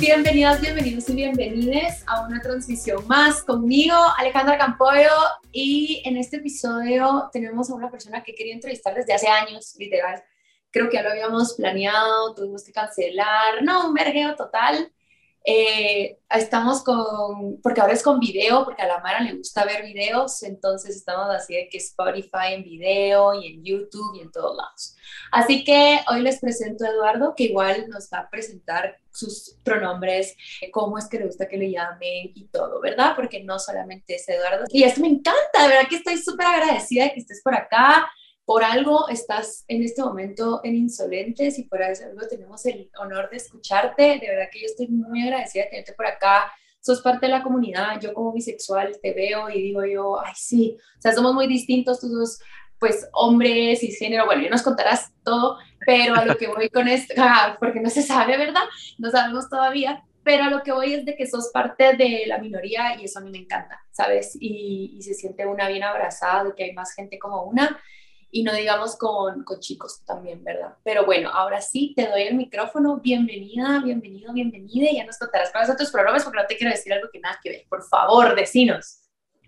bienvenidas, bienvenidos y bienvenides a una transmisión más conmigo, Alejandra Campoyo, y en este episodio tenemos a una persona que quería entrevistar desde hace años, literal. Creo que ya lo habíamos planeado, tuvimos que cancelar, no, un mergeo total, eh, estamos con, porque ahora es con video, porque a la Mara le gusta ver videos, entonces estamos así de que Spotify en video y en YouTube y en todos lados. Así que hoy les presento a Eduardo, que igual nos va a presentar sus pronombres, cómo es que le gusta que le llamen y todo, ¿verdad? Porque no solamente es Eduardo. Y esto me encanta, de verdad que estoy súper agradecida de que estés por acá por algo estás en este momento en Insolentes y por algo tenemos el honor de escucharte. De verdad que yo estoy muy agradecida de tenerte por acá. Sos parte de la comunidad. Yo como bisexual te veo y digo yo, ay, sí, o sea, somos muy distintos, tú sos pues hombres y género, bueno, ya nos contarás todo, pero a lo que voy con esto, ah, porque no se sabe, ¿verdad? No sabemos todavía, pero a lo que voy es de que sos parte de la minoría y eso a mí me encanta, ¿sabes? Y, y se siente una bien abrazada de que hay más gente como una y no digamos con, con, chicos también, ¿verdad? Pero bueno, ahora sí, te doy el micrófono. Bienvenida, bienvenido, bienvenida. Ya nos contarás cuáles son tus programas porque no te quiero decir algo que nada que ver. Por favor, decinos.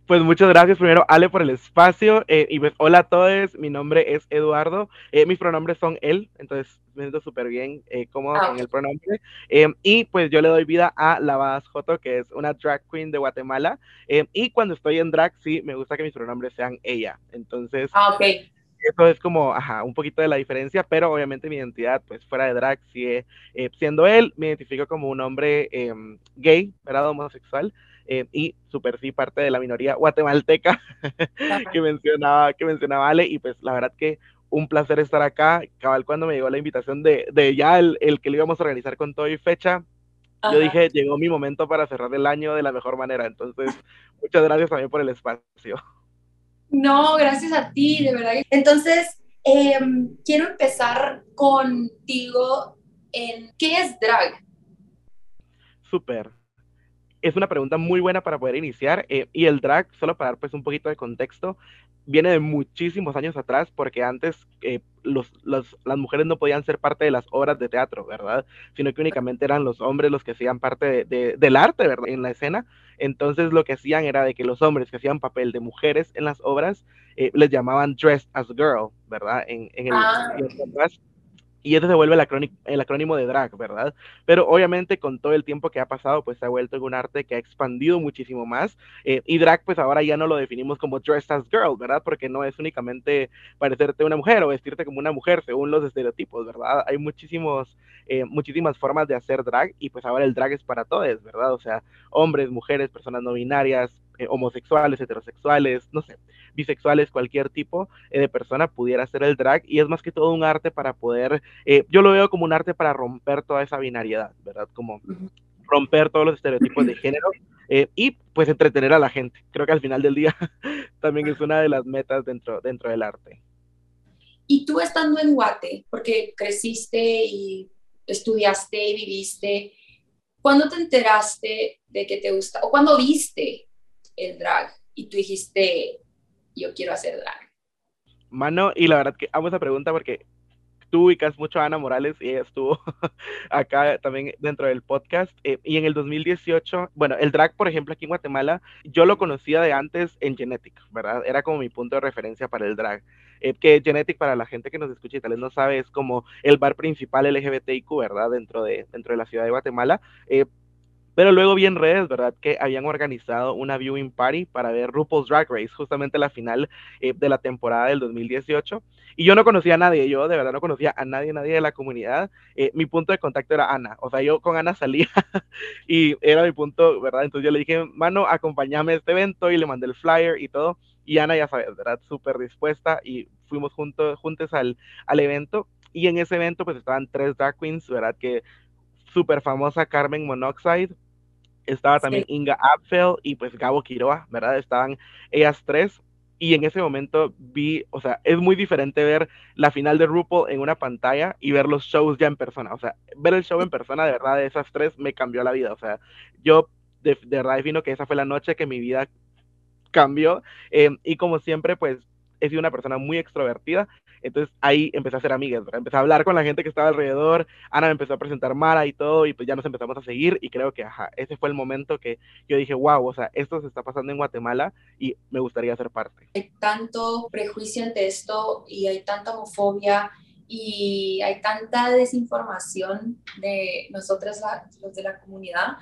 Pues muchas gracias primero, Ale, por el espacio. Eh, y pues, hola a todos, mi nombre es Eduardo. Eh, mis pronombres son él, entonces me siento súper bien, eh, cómodo ah, con el pronombre. y pues yo le doy vida a Lavadas Joto, que es una drag queen de Guatemala. y cuando estoy en drag, sí, me gusta que mis pronombres sean ella. Entonces, ah, okay eso es como, ajá, un poquito de la diferencia, pero obviamente mi identidad, pues fuera de drag, sigue eh, siendo él, me identifico como un hombre em, gay, ¿verdad? Homosexual, eh, y super sí parte de la minoría guatemalteca que mencionaba, que mencionaba Ale, y pues la verdad que un placer estar acá, cabal cuando me llegó la invitación de, de ya el, el, que lo íbamos a organizar con todo y fecha, yo dije, llegó mi momento para cerrar el año de la mejor manera, entonces muchas gracias también por el espacio. No, gracias a ti, de verdad. Entonces, em, quiero empezar contigo en qué es drag. Súper. Es una pregunta muy buena para poder iniciar. Eh, y el drag, solo para dar pues un poquito de contexto, viene de muchísimos años atrás, porque antes eh, los, las mujeres no podían ser parte de las obras de teatro, ¿verdad? Sino que únicamente eran los hombres los que hacían parte de, del arte, ¿verdad? En la escena. Entonces lo que hacían era de que los hombres que hacían papel de mujeres en las obras eh, les llamaban dressed as girl, ¿verdad? En, en el, ah, y ese se vuelve el acrónimo, el acrónimo, de drag, ¿verdad? Pero obviamente con todo el tiempo que ha pasado, pues se ha vuelto un arte que ha expandido muchísimo más. Eh, y drag, pues ahora ya no lo definimos como dressed as girl, ¿verdad? Porque no es únicamente parecerte una mujer o vestirte como una mujer según los estereotipos, ¿verdad? Hay muchísimos, eh, muchísimas formas de hacer drag y pues ahora el drag es para todos, ¿verdad? O sea, hombres, mujeres, personas no binarias, eh, homosexuales, heterosexuales, no sé, bisexuales, cualquier tipo eh, de persona pudiera hacer el drag y es más que todo un arte para poder, eh, yo lo veo como un arte para romper toda esa binariedad, ¿verdad? Como romper todos los estereotipos de género y pues entretener a la gente. Creo que al final del día también es una de las metas dentro, dentro del arte. Y tú estando en Guate, porque creciste y estudiaste y viviste, ¿cuándo te enteraste de que te gusta o cuándo viste el drag y tú dijiste, yo quiero hacer drag? Mano, y la verdad que amo esa pregunta porque tú ubicas mucho a Ana Morales y ella estuvo acá también dentro del podcast. Eh, y en el 2018, bueno, el drag, por ejemplo, aquí en Guatemala, yo lo conocía de antes en Genetic, ¿verdad? Era como mi punto de referencia para el drag. Eh, que Genetic, para la gente que nos escucha y tal vez no sabe, es como el bar principal LGBTIQ, ¿verdad? Dentro de, dentro de la ciudad de Guatemala. Eh, pero luego vi en redes, ¿verdad? Que habían organizado una viewing party para ver RuPaul's Drag Race, justamente la final eh, de la temporada del 2018. Y yo no conocía a nadie, yo de verdad no conocía a nadie, nadie de la comunidad. Eh, mi punto de contacto era Ana, o sea, yo con Ana salía y era mi punto, ¿verdad? Entonces yo le dije, mano, acompáñame a este evento y le mandé el flyer y todo. Y Ana, ya sabes, ¿verdad? Súper dispuesta y fuimos juntos, juntos al, al evento. Y en ese evento pues estaban tres drag queens, ¿verdad? Que súper famosa Carmen Monoxide, estaba también Inga Apfel y pues Gabo Quiroa, ¿verdad? Estaban ellas tres. Y en ese momento vi, o sea, es muy diferente ver la final de RuPaul en una pantalla y ver los shows ya en persona. O sea, ver el show en persona, de verdad, de esas tres me cambió la vida. O sea, yo de, verdad defino que esa fue la noche que mi vida cambió. Em, y como siempre, pues he sido una persona muy extrovertida, entonces ahí empecé a hacer amigas, ¿verdad? empecé a hablar con la gente que estaba alrededor, Ana me empezó a presentar Mara y todo, y pues ya nos empezamos a seguir, y creo que, ajá, ese fue el momento que yo dije, wow, o sea, esto se está pasando en Guatemala y me gustaría ser parte. Hay tanto prejuicio ante esto y hay tanta homofobia y hay tanta desinformación de nosotros, los de la comunidad.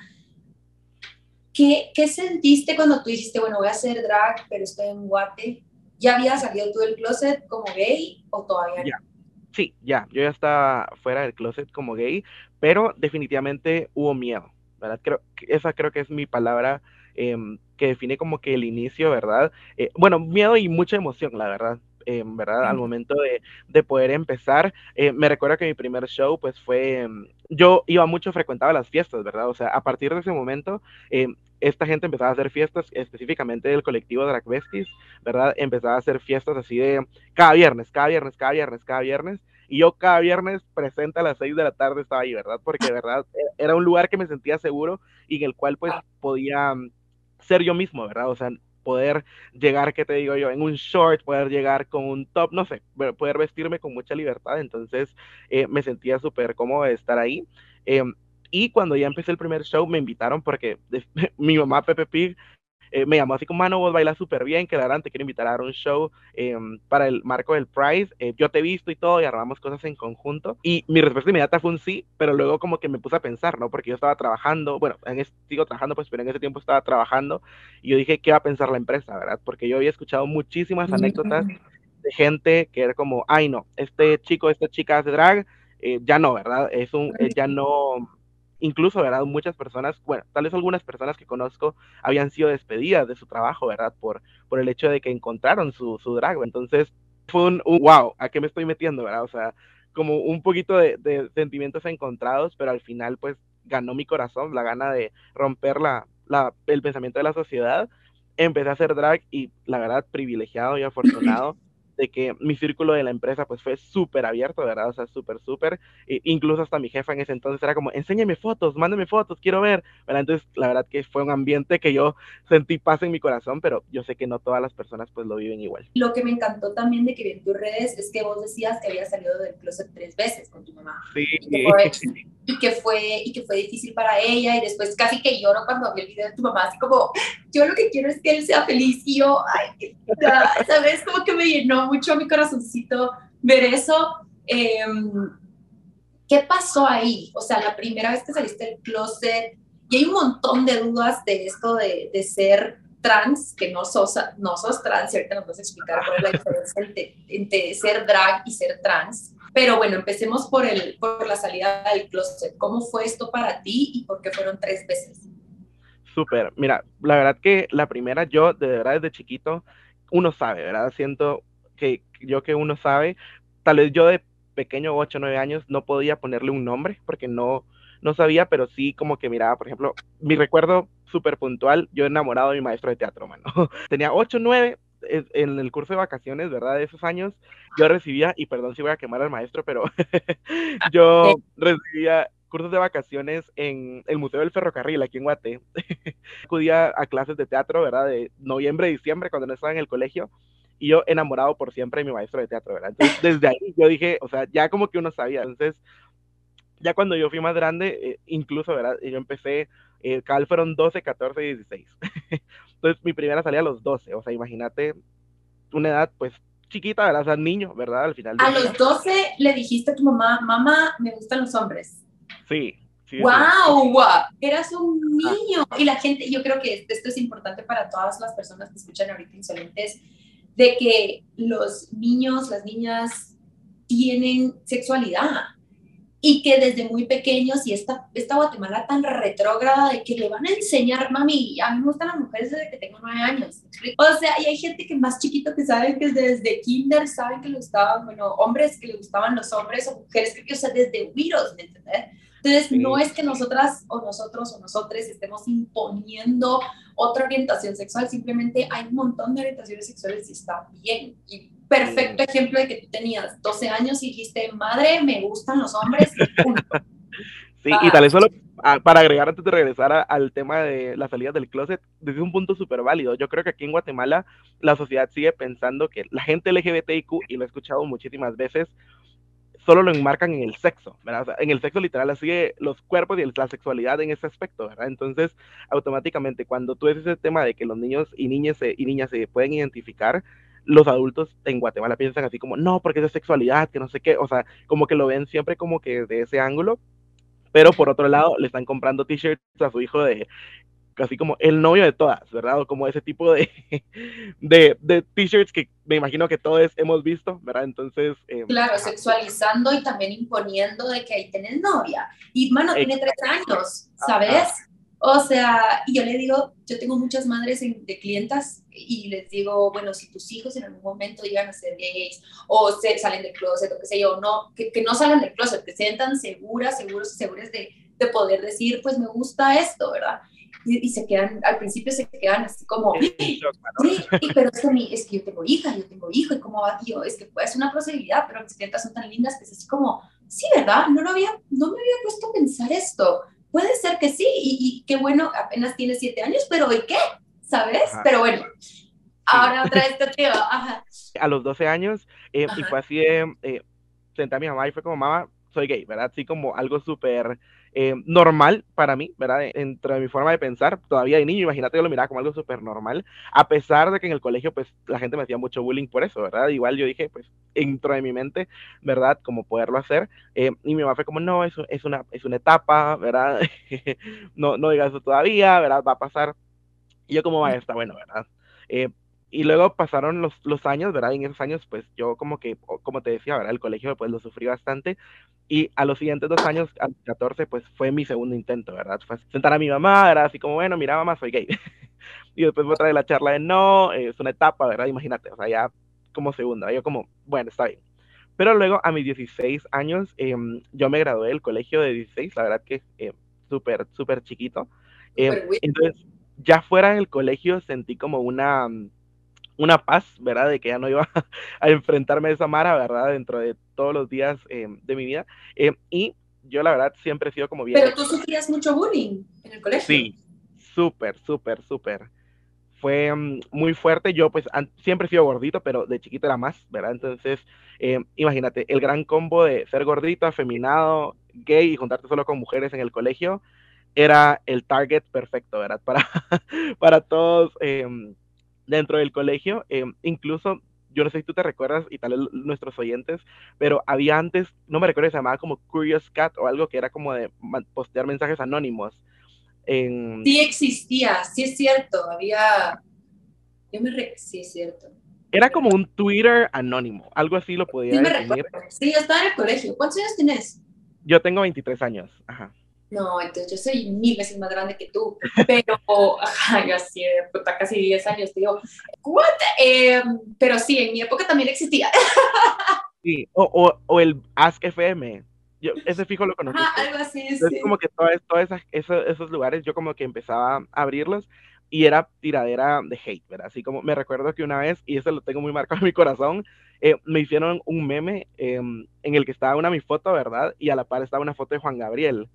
¿Qué, ¿Qué sentiste cuando tú dijiste, bueno, voy a hacer drag, pero estoy en Guate? ¿Ya había salido tú del closet como gay o todavía no? Sí, ya, yo ya estaba fuera del closet como gay, pero definitivamente hubo miedo, ¿verdad? Creo, esa creo que es mi palabra em, que define como que el inicio, ¿verdad? Eh, bueno, miedo y mucha emoción, la verdad. Em, ¿verdad? Al momento de, de poder empezar, eh, me recuerdo que mi primer show, pues fue, em, yo iba mucho, frecuentaba las fiestas, ¿verdad? O sea, a partir de ese momento, esta gente empezaba a hacer fiestas, específicamente del colectivo Drag Besties, ¿verdad? Empezaba a hacer fiestas así de cada viernes, cada viernes, cada viernes, cada viernes. Y yo cada viernes presente a las 6 de la tarde estaba ahí, ¿verdad? Porque, ¿verdad? E-, era un lugar que me sentía seguro y en el cual pues podía mm, ser yo mismo, ¿verdad? O sea, poder llegar, ¿qué te digo yo? En un short, poder llegar con un top, no sé, poder vestirme con mucha libertad. Entonces eh, me sentía súper cómodo de estar ahí. Em, y cuando ya empecé el primer show, me invitaron porque mi mamá, Pepe Pig, eh, me llamó así como, mano, vos bailas súper bien, que te quiero invitar a dar un show em, para el marco del Prize. Eh, yo te he visto y todo, y armamos cosas en conjunto. Y mi respuesta inmediata fue un sí, pero luego como que me puse a pensar, ¿no? Porque yo estaba trabajando, bueno, en sigo trabajando, pues, pero en ese tiempo estaba trabajando, y yo dije, ¿qué va a pensar la empresa, verdad? Porque yo había escuchado muchísimas anécdotas de gente que era como, ay, no, este chico, esta chica hace drag, eh, ya no, ¿verdad? Es un, ya no incluso, ¿verdad? Muchas personas, bueno, tal vez algunas personas que conozco habían sido despedidas de su trabajo, ¿verdad? Por, por el hecho de que encontraron su, su drag. Entonces, fue un, wow, ¿a qué me estoy metiendo, verdad? O sea, como un poquito de, de, sentimientos encontrados, pero al final, pues, ganó mi corazón la gana de romper la, la, el pensamiento de la sociedad. Empecé a hacer drag y, la verdad, privilegiado y afortunado de que mi círculo de la empresa pues fue súper abierto, ¿verdad? O sea, súper, súper. E incluso hasta mi jefa en ese entonces era como, enséñame fotos, mándame fotos, quiero ver, ¿verdad? Entonces, la verdad que fue un ambiente que yo sentí paz en mi corazón, pero yo sé que no todas las personas pues lo viven igual. Lo que me encantó también de que vi en tus redes es que vos decías que habías salido del closet tres veces con tu mamá. Sí. Y que fue, y que fue, y que fue difícil para ella y después casi que lloro cuando vi el video de tu mamá, así como, yo lo que quiero es que él sea feliz y yo, ay, ¿sabes? Como que me llenó mucho mi corazoncito ver eso. Em, ¿Qué pasó ahí? O sea, la primera vez que saliste del closet, y hay un montón de dudas de esto de, de ser trans, que no sos, no sos trans, y ahorita nos vas a explicar cuál es la diferencia entre, entre, ser drag y ser trans. Pero bueno, empecemos por, el, por la salida del closet. ¿Cómo fue esto para ti y por qué fueron tres veces? Súper. Mira, la verdad que la primera, yo de verdad desde chiquito, uno sabe, ¿verdad? Siento que yo que uno sabe, tal vez yo de pequeño, 8 o 9 años, no podía ponerle un nombre porque no, no sabía, pero sí como que miraba, por ejemplo, mi recuerdo súper puntual, yo enamorado de mi maestro de teatro, mano. Tenía 8 o 9 en el curso de vacaciones, ¿verdad? De esos años, yo recibía, y perdón si voy a quemar al maestro, pero yo recibía cursos de vacaciones en el Museo del Ferrocarril, aquí en Guate. Acudía a clases de teatro, ¿verdad? De noviembre, diciembre, cuando no estaba en el colegio y yo enamorado por siempre de mi maestro de teatro, ¿verdad? Entonces, desde ahí yo dije, o sea, ya como que uno sabía. Entonces, ya cuando yo fui más grande, eh, incluso, ¿verdad? Yo empecé, eh, cada fueron 12, 14 y 16. Entonces, mi primera salía a los 12, o sea, imagínate una edad, pues, chiquita, ¿verdad? O sea, niño, ¿verdad? Al final. A los 12 le dijiste a tu mamá, mamá, me gustan los hombres. Sí. Sí, wow, eras un niño. Y la gente, yo creo que esto es importante para todas las personas que escuchan ahorita Insolentes, de que los niños, las niñas tienen sexualidad y que desde muy pequeños y esta, esta Guatemala tan retrógrada de que le van a enseñar, mami, a mí me gustan las mujeres desde que tengo nueve años. O sea, y hay gente que más chiquito que saben que desde kinder saben que le gustaban, bueno, hombres que le gustaban los hombres o mujeres, que, o sea, desde virus, ¿me entiendes? Entonces, no es que nosotras o nosotros o nosotres estemos imponiendo otra orientación sexual, simplemente hay un montón de orientaciones sexuales y está bien. Y perfecto ejemplo de que tú tenías 12 años y dijiste, madre, me gustan los hombres, Sí, y tal vez solo para agregar antes de regresar al tema de la salida del closet, desde un punto súper válido. Yo creo que aquí en Guatemala la sociedad sigue pensando que la gente LGBTIQ, y lo he escuchado muchísimas veces, solo lo enmarcan en el sexo, ¿verdad? en el sexo literal así los cuerpos y la sexualidad en ese aspecto, ¿verdad? Entonces, automáticamente, cuando tú ves ese tema de que los niños y niñas y niñas se pueden identificar, los adultos en Guatemala piensan así como, no, porque es sexualidad, que no sé qué, o sea, como que lo ven siempre como que de ese ángulo, pero por otro lado le están comprando t-shirts a su hijo de casi como el novio de todas, ¿verdad? O como ese tipo de, de, de t-shirts que me imagino que todos hemos visto, ¿verdad? Entonces... Eh, claro, sexualizando y también imponiendo de que ahí tenés novia. Y, mano, tiene tres años, ¿sabes? O sea, y yo le digo, yo tengo muchas madres de clientas y les digo, bueno, si tus hijos en algún momento llegan a ser gays o se, salen del closet o qué sé yo, no, que, que no salgan del closet, que se sientan seguras, seguros y seguras de, de poder decir, pues me gusta esto, ¿verdad? Y, se quedan, al principio se quedan así como, sí, pero es que, es que yo tengo hija, yo tengo hijo, y cómo va, tío, es que es una posibilidad, pero mis clientas son tan lindas que es así como, sí, ¿verdad? No, lo había, no me había puesto a pensar esto puede ser que sí, y, qué bueno, apenas tiene siete años, pero ¿y qué? ¿Sabes? Pero bueno, ahora otra vez te digo, ajá. A los 12 años, eh, y fue así eh, senté a mi mamá y fue como, mamá, soy gay, ¿verdad? Así como algo súper eh, normal para mí, ¿verdad? Dentro de mi forma de pensar, todavía de niño, imagínate, yo lo miraba como algo súper normal, a pesar de que en el colegio, pues, la gente me hacía mucho bullying por eso, ¿verdad? Igual yo dije, pues, dentro de mi mente, ¿verdad? Como poderlo hacer, eh, y mi mamá fue como, no, eso es una, es una etapa, ¿verdad? no, no digas eso todavía, ¿verdad? Va a pasar. Y yo como, está bueno, ¿verdad? Eh, y luego pasaron los, los años, ¿verdad? Y en esos años, pues yo como que, como te decía, ¿verdad? El colegio, pues lo sufrí bastante. Y a los siguientes dos años, a 14, pues fue mi segundo intento, ¿verdad? Fue sentar a mi mamá, era así como, bueno, mira, mamá, soy gay. y después fue traer la charla de no, es una etapa, ¿verdad? Imagínate, o sea, ya como segunda. Yo como, bueno, está bien. Pero luego, a mis 16 años, em, yo me gradué del colegio de 16, la verdad que eh, súper, súper chiquito. Em, entonces, ya fuera del colegio sentí como una una paz, ¿verdad? De que ya no iba a enfrentarme a esa mara, ¿verdad? Dentro de todos los días eh, de mi vida. Eh, y yo la verdad siempre he sido como bien... Pero tú sufrías mucho bullying en el colegio. Sí, súper, súper, súper. Fue mm, muy fuerte. Yo pues siempre he sido gordito, pero de chiquito era más, ¿verdad? Entonces, eh, imagínate, el gran combo de ser gordito, afeminado, gay y juntarte solo con mujeres en el colegio era el target perfecto, ¿verdad? Para, para todos em, dentro del colegio, eh, incluso yo no sé si tú te recuerdas y tal vez nuestros oyentes, pero había antes, no me recuerdo, se llamaba como Curious Cat o algo que era como de postear mensajes anónimos. En... Sí existía, sí es cierto, había... Yo me re... Sí es cierto. Era como un Twitter anónimo, algo así lo podía sí, Me sí, yo estaba en el colegio. ¿Cuántos años tienes? Yo tengo 23 años, ajá. No, entonces yo soy mil veces más grande que tú, pero, ajá, yo así, puta, casi 10 años, digo, ¿what? Eh, pero sí, en mi época también existía. Sí, o, o, o el Ask FM. Yo, ese fijo lo conocí. Ah, algo así, Entonces, sí. como que todos esos, esos lugares yo como que empezaba a abrirlos y era tiradera de hate, ¿verdad? Así como me recuerdo que una vez, y eso lo tengo muy marcado en mi corazón, eh, me hicieron un meme eh, en el que estaba una mi foto, ¿verdad? Y a la par estaba una foto de Juan Gabriel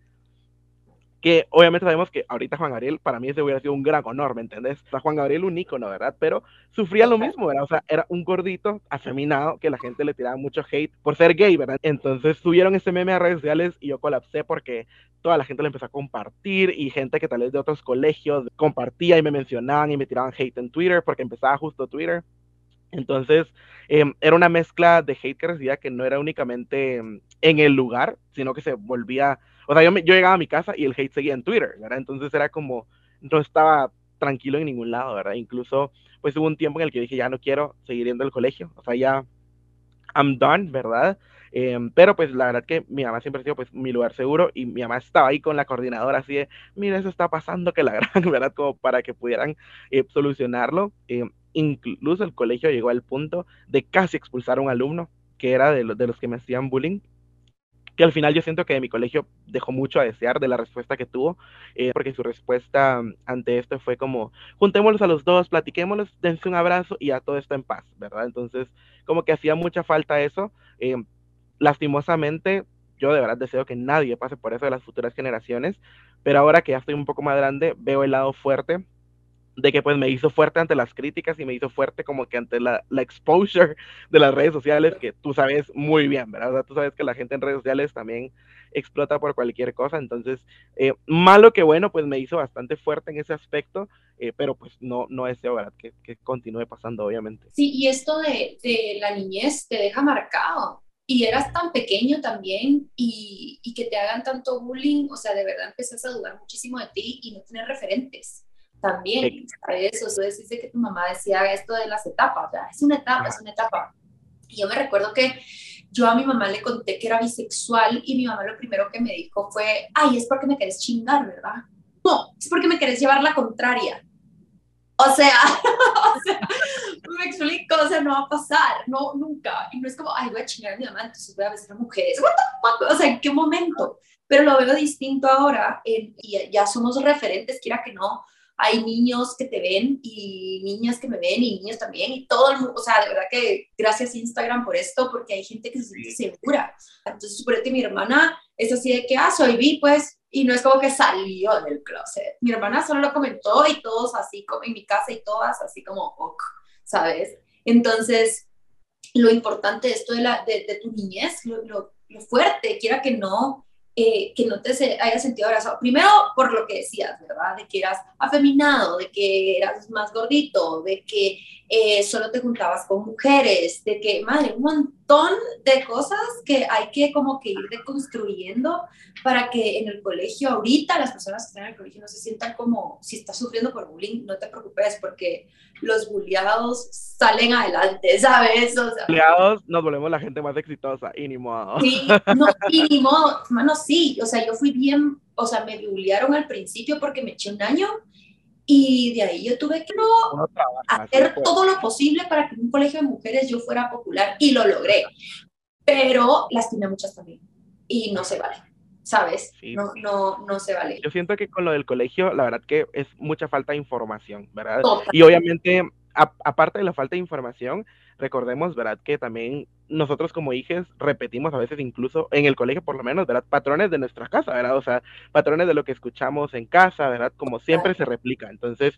que obviamente sabemos que ahorita Juan Gabriel, para mí ese hubiera sido un gran honor, ¿me entendés? O sea, Juan Gabriel un ícono, ¿verdad? Pero sufría lo mismo, ¿verdad? O sea, era un gordito afeminado que la gente le tiraba mucho hate por ser gay, ¿verdad? Entonces subieron ese meme a redes sociales y yo colapsé porque toda la gente lo empezó a compartir y gente que tal vez de otros colegios compartía y me mencionaban y me tiraban hate en Twitter porque empezaba justo Twitter. Entonces, em, era una mezcla de hate que recibía que no era únicamente em, en el lugar, sino que se volvía o sea, yo, yo llegaba a mi casa y el hate seguía en Twitter, ¿verdad? Entonces era como, no estaba tranquilo en ningún lado, ¿verdad? Incluso, pues hubo un tiempo en el que dije, ya no quiero seguir yendo al colegio, o sea, ya, I'm done, ¿verdad? Em, pero pues la verdad que mi mamá siempre ha sido pues mi lugar seguro y mi mamá estaba ahí con la coordinadora así de, mira, eso está pasando, que la gran, ¿verdad? Como para que pudieran eh, solucionarlo. Em, incluso el colegio llegó al punto de casi expulsar a un alumno que era de, de los que me hacían bullying que al final yo siento que mi colegio dejó mucho a desear de la respuesta que tuvo, eh, porque su respuesta ante esto fue como, juntémoslos a los dos, platiquémoslos, dense un abrazo y ya todo está en paz, ¿verdad? Entonces, como que hacía mucha falta eso. Eh, lastimosamente, yo de verdad deseo que nadie pase por eso de las futuras generaciones, pero ahora que ya estoy un poco más grande, veo el lado fuerte de que pues me hizo fuerte ante las críticas y me hizo fuerte como que ante la, la, exposure de las redes sociales, que tú sabes muy bien, ¿verdad? Tú sabes que la gente en redes sociales también explota por cualquier cosa, entonces, eh, malo que bueno, pues me hizo bastante fuerte en ese aspecto, eh, pero pues no, no deseo, ¿verdad? Que, que, continúe pasando, obviamente. Sí, y esto de, de la niñez te deja marcado. Y eras tan pequeño también y, y que te hagan tanto bullying, o sea, de verdad empezás a dudar muchísimo de ti y no tener referentes también, eso, eso dice que tu mamá decía esto de las etapas, ya, es una etapa, es una etapa. Y yo me recuerdo que yo a mi mamá le conté que era bisexual y mi mamá lo primero que me dijo fue, ay, es porque me querés chingar, ¿verdad? No, es porque me querés llevar la contraria. O sea, o sea, me explico, o sea, no va a pasar, no, nunca. Y no es como, ay, voy a chingar a mi mamá, entonces voy a besar a mujeres. O sea, ¿en qué momento? Pero lo veo distinto ahora y ya somos referentes, quiera que no, hay niños que te ven y niñas que me ven y niños también y todo el mundo, o sea, de verdad que gracias Instagram por esto, porque hay gente que se siente segura. Entonces, suponete mi hermana es así de que, ah, soy vi, pues, y no es como que salió del closet. Mi hermana solo lo comentó y todos así como en mi casa y todas así como, ok, ¿sabes? Entonces, lo importante de esto de, la, de, tu niñez, lo, lo, lo fuerte, quiera que no, que no te hayas sentido abrazado. Primero, por lo que decías, ¿verdad? De que eras afeminado, de que eras más gordito, de que eh, solo te juntabas con mujeres, de que, madre, un montón de cosas que hay que como que ir deconstruyendo para que en el colegio, ahorita las personas que están en el colegio no se sientan como, si estás sufriendo por bullying, no te preocupes porque los bulliados salen adelante, ¿sabes? O sea, bulliados nos volvemos la gente más exitosa, y ni modo. Sí, no, y ni modo, hermano, sí, o sea, yo fui bien, o sea, me bulliaron al principio porque me eché un año y de ahí yo tuve que no, hacer todo lo posible para que en un colegio de mujeres yo fuera popular y lo logré, pero lastimé muchas también y no se vale. ¿Sabes? No, no, no se vale. Yo siento que con lo del colegio, la verdad que es mucha falta de información, ¿verdad? Y obviamente, aparte de la falta de información, recordemos, ¿verdad? Que también nosotros como hijos repetimos a veces incluso en el colegio por lo menos, ¿verdad? Patrones de nuestra casa, ¿verdad? O sea, patrones de lo que escuchamos en casa, ¿verdad? Como siempre se replica. Entonces,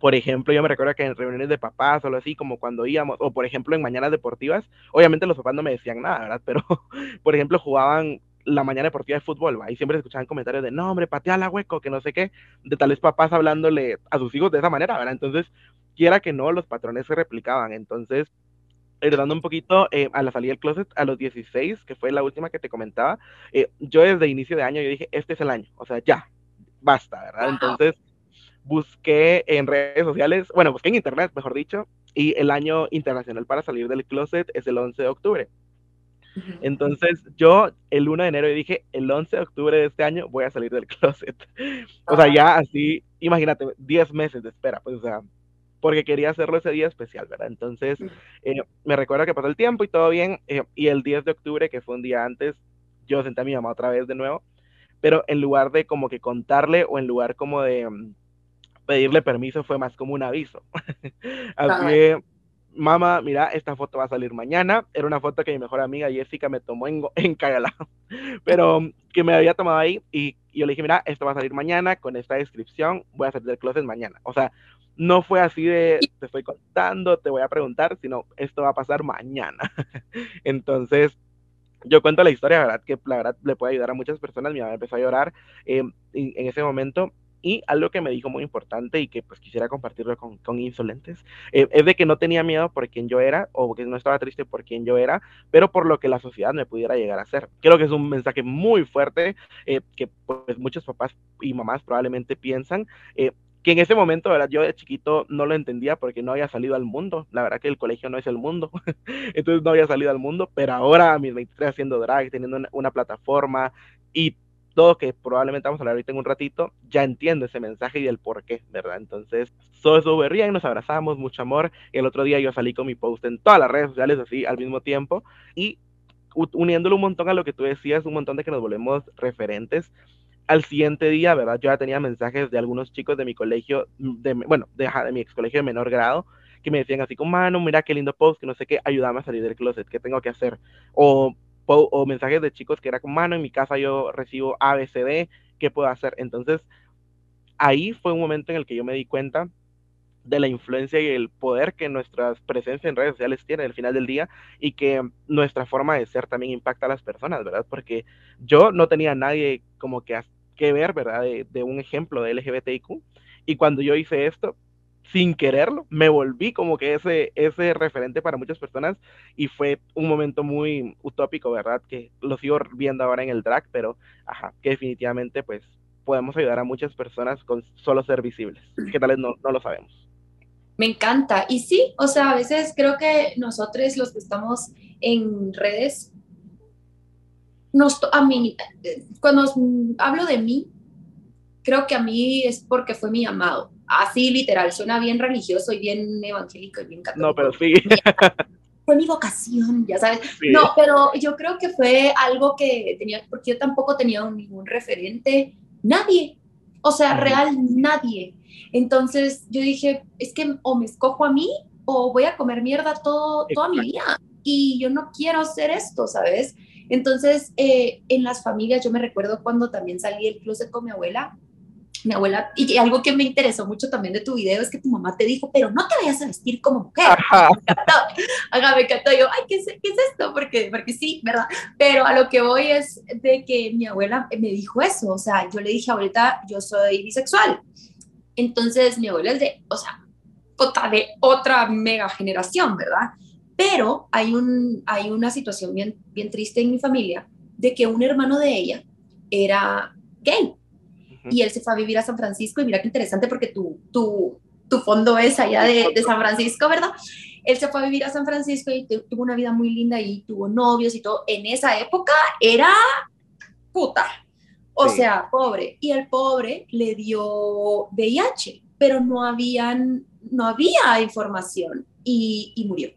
por ejemplo, yo me recuerdo que en reuniones de papás o algo así, como cuando íbamos, o por ejemplo en mañanas deportivas, obviamente los papás no me decían nada, ¿verdad? Pero, por ejemplo, jugaban la mañana deportiva de fútbol, ¿va? Y siempre se escuchaban comentarios de, no, hombre, patea la hueco, que no sé qué, de tales papás hablándole a sus hijos de esa manera, ¿verdad? Entonces, quiera que no, los patrones se replicaban. Entonces, heredando un poquito eh, a la salida del closet a los 16, que fue la última que te comentaba, eh, yo desde inicio de año yo dije, este es el año, o sea, ya, basta, ¿verdad? Entonces, busqué en redes sociales, bueno, busqué en internet, mejor dicho, y el año internacional para salir del closet es el 11 de octubre. Entonces yo el 1 de enero dije, el 11 de octubre de este año voy a salir del closet. O sea, ya así, imagínate, 10 meses de espera, pues o sea, porque quería hacerlo ese día especial, ¿verdad? Entonces eh, me recuerdo que pasó el tiempo y todo bien, eh, y el 10 de octubre, que fue un día antes, yo senté a mi mamá otra vez de nuevo, pero en lugar de como que contarle o en lugar como de mm, pedirle permiso fue más como un aviso. así que mamá, mira, esta foto va a salir mañana. Era una foto que mi mejor amiga Jessica me tomó en, en pero que me había tomado ahí y, yo le dije, mira, esto va a salir mañana con esta descripción, voy a salir del closet mañana. O sea, no fue así de, te estoy contando, te voy a preguntar, sino esto va a pasar mañana. Entonces, yo cuento la historia, ¿verdad? Que la verdad le puede ayudar a muchas personas. Mi mamá empezó a llorar eh, en, en ese momento y algo que me dijo muy importante y que pues quisiera compartirlo con, con insolentes, eh, es de que no tenía miedo por quien yo era o que no estaba triste por quien yo era, pero por lo que la sociedad me pudiera llegar a hacer. Creo que es un mensaje muy fuerte eh, que pues muchos papás y mamás probablemente piensan. Eh, que en ese momento, ¿verdad? Yo de chiquito no lo entendía porque no había salido al mundo. La verdad que el colegio no es el mundo. Entonces no había salido al mundo, pero ahora a mis 23 haciendo drag, teniendo una, una plataforma y todo que probablemente vamos a hablar ahorita en un ratito, ya entiendo ese mensaje y el por qué, ¿verdad? Entonces, todo súper bien, nos abrazamos, mucho amor. El otro día yo salí con mi post en todas las redes sociales así al mismo tiempo y uniéndolo un montón a lo que tú decías, un montón de que nos volvemos referentes. Al siguiente día, ¿verdad? Yo ya tenía mensajes de algunos chicos de mi colegio, de, bueno, de, de mi ex colegio de menor grado, que me decían así como, mano, mira qué lindo post, que no sé qué, ayúdame a salir del closet, ¿qué tengo que hacer? O o mensajes de chicos que era como, mano, en mi casa yo recibo ABCD, ¿qué puedo hacer? Entonces, ahí fue un momento en el que yo me di cuenta de la influencia y el poder que nuestras presencias en redes sociales tienen al final del día y que nuestra forma de ser también impacta a las personas, ¿verdad? Porque yo no tenía nadie como que, que ver, ¿verdad? De, de un ejemplo de LGBTIQ y cuando yo hice esto, sin quererlo, me volví como que ese, ese referente para muchas personas y fue un momento muy utópico, ¿verdad? Que lo sigo viendo ahora en el drag, pero ajá, que definitivamente pues podemos ayudar a muchas personas con solo ser visibles, que tal vez no, no lo sabemos. Me encanta. Y sí, o sea, a veces creo que nosotros los que estamos en redes, nos, a mí, cuando hablo de mí, creo que a mí es porque fue mi amado. Así literal, suena bien religioso y bien evangélico y bien católico. No, pero sí. Fue mi vocación, ya sabes. No, pero yo creo que fue algo que tenía, porque yo tampoco tenía ningún referente, nadie. O sea, real, nadie. Entonces yo dije, es que o me escojo a mí o voy a comer mierda todo, toda mi vida. Y yo no quiero hacer esto, ¿sabes? Entonces, eh, en las familias, yo me recuerdo cuando también salí del closet con mi abuela, mi abuela, y algo que me interesó mucho también de tu video es que tu mamá te dijo, pero no te vayas a vestir como mujer. Me encantó. Ajá, me encantó. Yo, ay, ¿qué es, ¿qué es, esto? Porque, porque sí, ¿verdad? Pero a lo que voy es de que mi abuela me dijo eso. O sea, yo le dije, ahorita yo soy bisexual. Entonces, mi abuela es de, o sea, de otra mega generación, ¿verdad? Pero hay, un, hay una situación bien, bien triste en mi familia de que un hermano de ella era gay y él se fue a vivir a San Francisco y mira qué interesante porque tu, tu, tu fondo es allá de, de, San Francisco, ¿verdad? Él se fue a vivir a San Francisco y tuvo una vida muy linda y tuvo novios y todo. En esa época era puta, o sea, pobre. Y el pobre le dio VIH, pero no, habían, no había información y, y murió.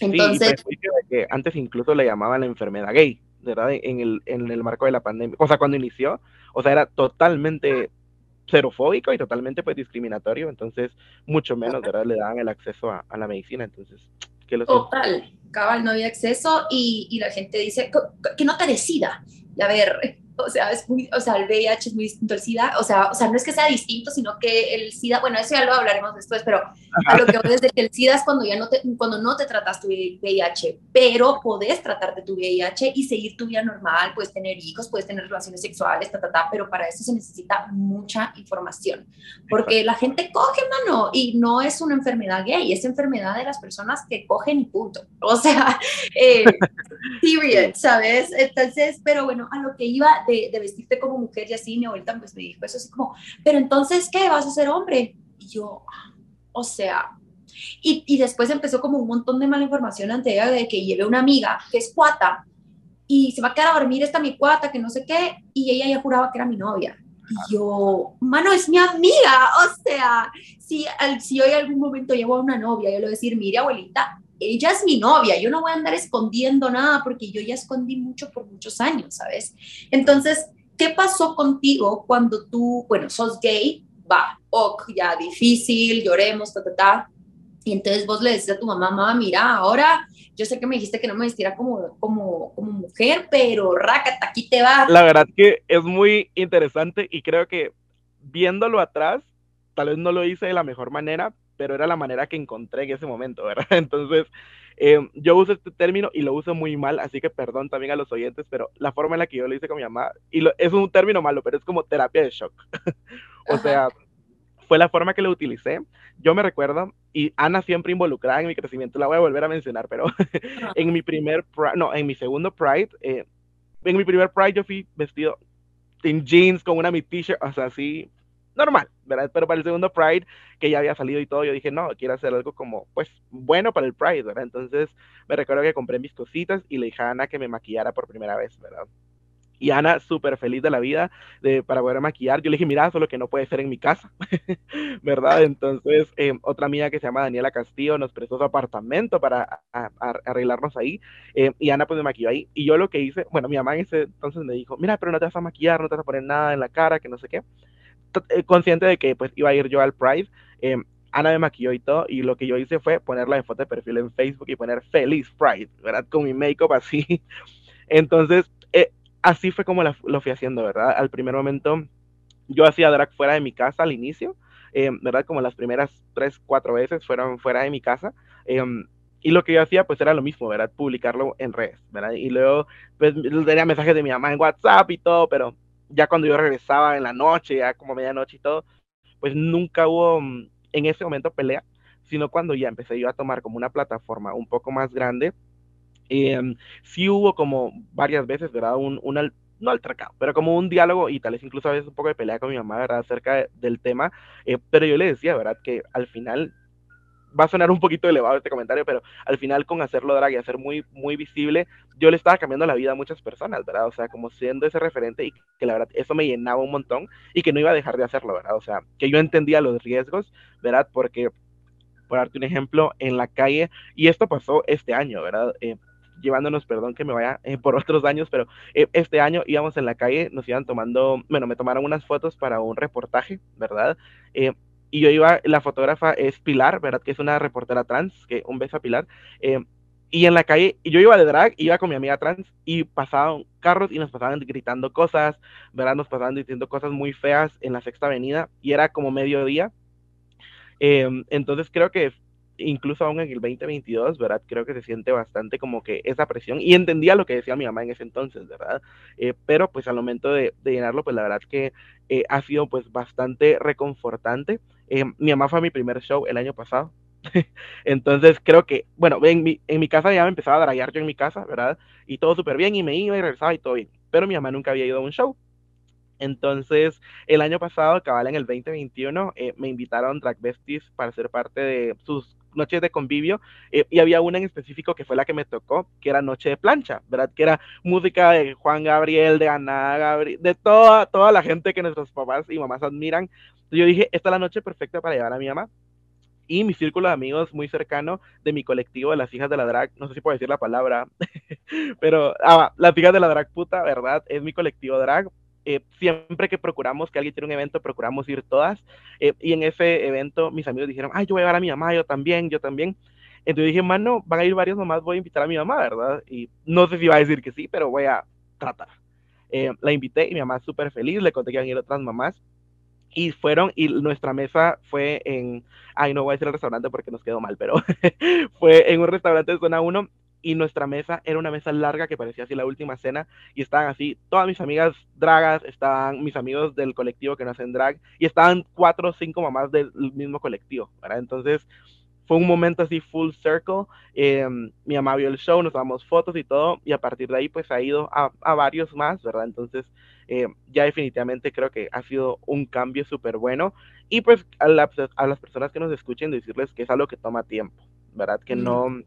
Entonces, sí, que antes incluso le llamaban la enfermedad gay, ¿verdad? En el, en el marco de la pandemia. O sea, cuando inició, o sea, era totalmente xerofóbico y totalmente pues discriminatorio, entonces mucho menos, ¿verdad? Le daban el acceso a, la medicina, entonces, ¿qué lo Total, cabal, no había acceso y, y la gente dice que no te decida. Y a ver, o sea, es muy, o sea, el VIH es muy distinto al SIDA, o sea, o sea, no es que sea distinto, sino que el SIDA, bueno, eso ya lo hablaremos después, pero a lo que voy desde que el SIDA es cuando ya no te, cuando no te tratas tu VIH, pero podés tratarte tu VIH y seguir tu vida normal, puedes tener hijos, puedes tener relaciones sexuales, ta, ta, ta, pero para eso se necesita mucha información, porque la gente coge, mano, y no es una enfermedad gay, es enfermedad de las personas que cogen y punto, o sea, eh, period, ¿sabes? Entonces, pero bueno, a lo que iba de, vestirte como mujer y así, mi abuelita pues me dijo eso así como, pero entonces, ¿qué? ¿Vas a ser hombre? Y yo, o sea, y, y, después empezó como un montón de mala información ante ella de que lleve una amiga que es cuata y se va a quedar a dormir esta mi cuata, que no sé qué, y ella ya juraba que era mi novia. Y yo, mano, es mi amiga, o sea, si, si hoy algún momento llevo a una novia, yo le voy a decir, mire, abuelita, ella es mi novia, yo no voy a andar escondiendo nada porque yo ya escondí mucho por muchos años, ¿sabes? Entonces, ¿qué pasó contigo cuando tú, bueno, sos gay? Va, ok, ya difícil, lloremos, ta, ta, ta. Y entonces vos le decís a tu mamá, mamá, mira, ahora yo sé que me dijiste que no me vistiera como, como, como mujer, pero rácata, aquí te va. La verdad que es muy interesante y creo que viéndolo atrás, tal vez no lo hice de la mejor manera, pero era la manera que encontré en ese momento, ¿verdad? Entonces, eh, yo uso este término y lo uso muy mal, así que perdón también a los oyentes, pero la forma en la que yo lo hice con mi mamá, y lo, es un término malo, pero es como terapia de shock. o sea, fue la forma que lo utilicé. Yo me recuerdo, y Ana siempre involucrada en mi crecimiento, la voy a volver a mencionar, pero en mi primer, no, en mi segundo Pride, eh, en mi primer Pride yo fui vestido en jeans con una mi t-shirt, o sea, así, normal, ¿verdad? Pero para el segundo Pride, que ya había salido y todo, yo dije, no, quiero hacer algo como, pues, bueno para el Pride, ¿verdad? Entonces me recuerdo que compré mis cositas y le dije a Ana que me maquillara por primera vez, ¿verdad? Y Ana, súper feliz de la vida de, para poder maquillar. Yo le dije, mira, solo que no puede ser en mi casa, ¿verdad? Entonces, eh, otra amiga que se llama Daniela Castillo nos prestó su apartamento para arreglarnos ahí. Eh, y Ana, pues me maquilló ahí. Y yo lo que hice, bueno, mi mamá en entonces me dijo, mira, pero no te vas a maquillar, no te vas a poner nada en la cara, que no sé qué. Eh, consciente de que pues iba a ir yo al Pride, eh, Ana me maquilló y todo, y lo que yo hice fue ponerla de foto de perfil en Facebook y poner feliz Pride, ¿verdad? Con mi make-up así. Entonces, eh, así fue como lo fui haciendo, ¿verdad? Al primer momento yo hacía drag fuera de mi casa al inicio, eh, ¿verdad? Como las primeras tres, cuatro veces fueron fuera de mi casa. Eh, y lo que yo hacía, pues era lo mismo, ¿verdad? Publicarlo en redes, ¿verdad? Y luego, pues tenía mensajes de mi mamá en WhatsApp y todo, pero ya cuando yo regresaba en la noche, ya como medianoche y todo, pues nunca hubo mm, en ese momento pelea, sino cuando ya empecé yo a tomar como una plataforma un poco más grande, eh, sí hubo como varias veces, ¿verdad? Un, un, no altercado, pero como un diálogo y tal vez incluso a veces un poco de pelea con mi mamá, ¿verdad? Acerca del tema, eh, pero yo le decía, ¿verdad? Que al final va a sonar un poquito elevado este comentario, pero al final con hacerlo drag y hacer muy, muy visible, yo le estaba cambiando la vida a muchas personas, ¿verdad? O sea, como siendo ese referente y que la verdad eso me llenaba un montón y que no iba a dejar de hacerlo, ¿verdad? O sea, que yo entendía los riesgos, ¿verdad? Porque, por darte un ejemplo, en la calle, y esto pasó este año, ¿verdad? Eh, llevándonos, perdón que me vaya eh, por otros años, pero eh, este año íbamos en la calle, nos iban tomando, bueno, me tomaron unas fotos para un reportaje, ¿verdad? Eh, y yo iba, la fotógrafa es Pilar, ¿verdad? Que es una reportera trans, que un beso a Pilar. y en la calle, yo iba de drag, iba con mi amiga trans y pasaban carros y nos pasaban gritando cosas, ¿verdad? Nos pasaban diciendo cosas muy feas en la sexta avenida y era como mediodía. entonces creo que incluso aún en el 2022, ¿verdad? Creo que se siente bastante como que esa presión y entendía lo que decía mi mamá en ese entonces, ¿verdad? Eh, pero pues al momento de, llenarlo, pues la verdad que eh, ha sido pues bastante reconfortante. Eh, mi mamá fue a mi primer show el año pasado. Entonces creo que, bueno, en mi, en mi casa ya me empezaba a draguear yo en mi casa, ¿verdad? Y todo súper bien y me iba y regresaba y todo bien. Pero mi mamá nunca había ido a un show. Entonces, el año pasado, cabal en el 2021, me invitaron Drag Besties para ser parte de sus noches de convivio eh, y había una en específico que fue la que me tocó, que era Noche de Plancha, ¿verdad? Que era música de Juan Gabriel, de Ana Gabriel, de toda, toda la gente que nuestros papás y mamás admiran. Yo dije, esta es la noche perfecta para llevar a mi mamá. Y mi círculo de amigos muy cercano de mi colectivo de las hijas de la drag, no sé si puedo decir la palabra, pero ah, las hijas de la drag puta, ¿verdad? Es mi colectivo drag, eh, siempre que procuramos que alguien tiene un evento, procuramos ir todas. Eh, y en ese evento mis amigos dijeron, ay, yo voy a llevar a mi mamá, yo también, yo también. Entonces dije, mano, van a ir varios mamás, voy a invitar a mi mamá, ¿verdad? Y no sé si va a decir que sí, pero voy a tratar. Eh, la invité y mi mamá súper feliz, le conté que iban a ir otras mamás. Y fueron, y nuestra mesa fue en, ay, no voy a decir el restaurante porque nos quedó mal, pero fue en un restaurante de zona 1 y nuestra mesa era una mesa larga que parecía así la última cena y estaban así todas mis amigas dragas, estaban mis amigos del colectivo que no hacen drag y estaban cuatro o cinco mamás del mismo colectivo, ¿verdad? Entonces fue un momento así full circle, em, mi mamá vio el show, nos damos fotos y todo y a partir de ahí pues ha ido a, a varios más, ¿verdad? Entonces eh, ya definitivamente creo que ha sido un cambio súper bueno y pues a, a, las personas que nos escuchen decirles que es algo que toma tiempo, ¿verdad? Que no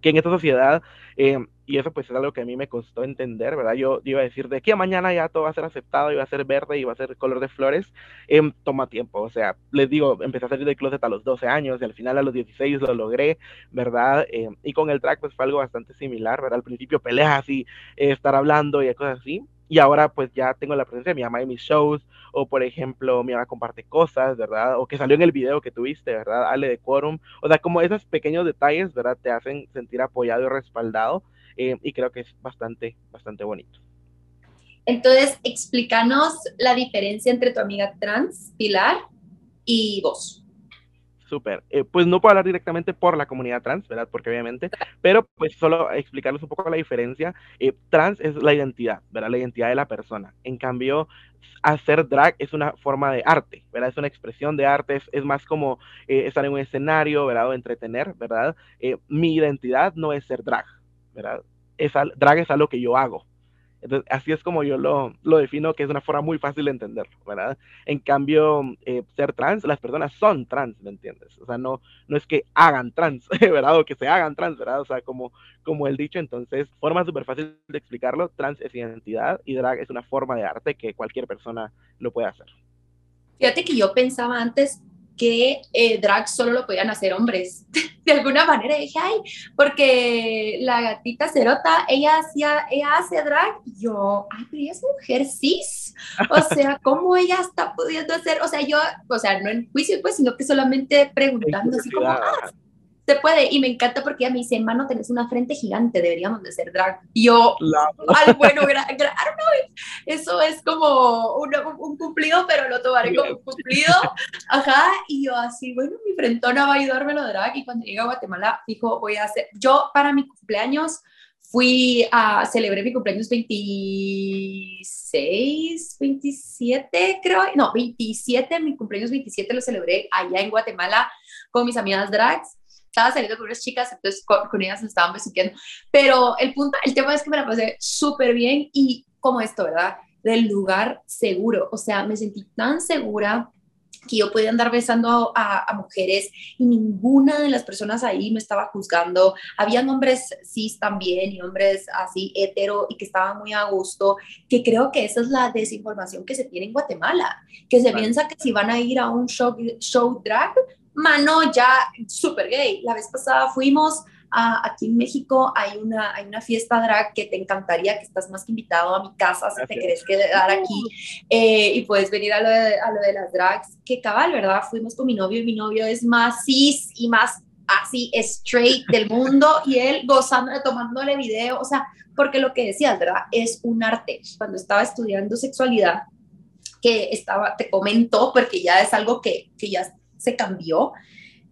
que en esta sociedad, eh, y eso pues es algo que a mí me costó entender, ¿verdad? Yo, iba a decir, de aquí a mañana ya todo va a ser aceptado, y va a ser verde, y va a ser color de flores, eh, toma tiempo, o sea, les digo, empecé a salir del closet a los 12 años, y al final a los 16 lo logré, ¿verdad? Eh, y con el track pues fue algo bastante similar, ¿verdad? Al principio peleas y estar hablando y cosas así, y ahora pues ya tengo la presencia de mi mamá en mis shows, o por ejemplo, mi mamá comparte cosas, ¿verdad? O que salió en el video que tuviste, ¿verdad? Ale de Quorum, o sea, como esos pequeños detalles, ¿verdad? Te hacen sentir apoyado y respaldado, eh, y creo que es bastante, bastante bonito. Entonces, explícanos la diferencia entre tu amiga trans, Pilar, y vos. Súper. Eh, pues no puedo hablar directamente por la comunidad trans, ¿verdad? Porque obviamente, pero pues solo explicarles un poco la diferencia. Eh, trans es la identidad, ¿verdad? La identidad de la persona. En cambio, hacer drag es una forma de arte, ¿verdad? Es una expresión de arte, es, más como eh, estar en un escenario, ¿verdad? O entretener, ¿verdad? mi identidad no es ser drag, ¿verdad? Es drag es algo que yo hago, entonces, así es como yo lo, lo, defino, que es una forma muy fácil de entender, ¿verdad? En cambio, eh, ser trans, las personas son trans, ¿me entiendes? O sea, no, no es que hagan trans, ¿verdad? O que se hagan trans, ¿verdad? O sea, como, como el dicho, entonces, forma súper fácil de explicarlo, trans es identidad y drag es una forma de arte que cualquier persona lo puede hacer. Fíjate que yo pensaba antes que eh, drag solo lo podían hacer hombres. De alguna manera dije, ay, porque la gatita cerota, ella, hacía, ella hace drag, y yo, ay, pero ella es mujer cis. O sea, ¿cómo ella está pudiendo hacer? O sea, yo, o sea, no en juicio, pues, sino que solamente preguntando, así como, ah, se puede. Y me encanta porque ella me dice, hermano, tenés una frente gigante, deberíamos de ser drag. Y yo, al bueno, eso es como un, un, cumplido, pero lo tomaré como un cumplido. Ajá, y yo así, bueno, mi frentona va a ayudármelo drag. Y cuando llegue a Guatemala, dijo, voy a hacer, yo para mi cumpleaños fui a celebrar mi cumpleaños 26, 27, creo, no, 27, mi cumpleaños 27 lo celebré allá en Guatemala con mis amigas drags. Estaba saliendo con unas chicas, entonces con, ellas me estaban besuqueando. Pero el punto, el tema es que me la pasé súper bien y como esto, ¿verdad? Del lugar seguro. O sea, me sentí tan segura que yo podía andar besando a, mujeres y ninguna de las personas ahí me estaba juzgando. Habían hombres cis también y hombres así hetero y que estaban muy a gusto, que creo que esa es la desinformación que se tiene en Guatemala, que se piensa que si van a ir a un show, show drag, mano, ya súper gay. La vez pasada fuimos aquí en México hay una, hay una fiesta drag que te encantaría, que estás más que invitado a mi casa si te querés quedar aquí eh, y puedes venir a lo, de, a lo de las drags, que cabal, ¿verdad? Fuimos con mi novio y mi novio es más cis y más así straight del mundo y él gozando, tomándole video, o sea, porque lo que decías, ¿verdad? Es un arte. Cuando estaba estudiando sexualidad, que estaba, te comentó, porque ya es algo que, que ya se cambió,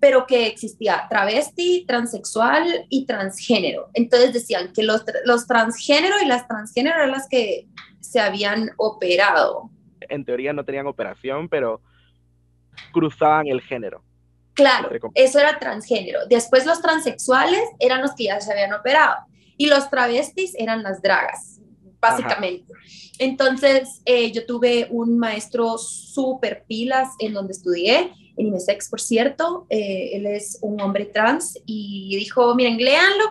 pero que existía travesti, transexual y transgénero. Entonces decían que los, los transgénero y las transgénero eran las que se habían operado. En teoría no tenían operación, pero cruzaban el género. Claro, eso era transgénero. Después los transexuales eran los que ya se habían operado y los travestis eran las dragas, básicamente. Entonces eh, yo tuve un maestro súper pilas en donde estudié en IMESEX, por cierto. Eh, él es un hombre trans y dijo, miren, léanlo,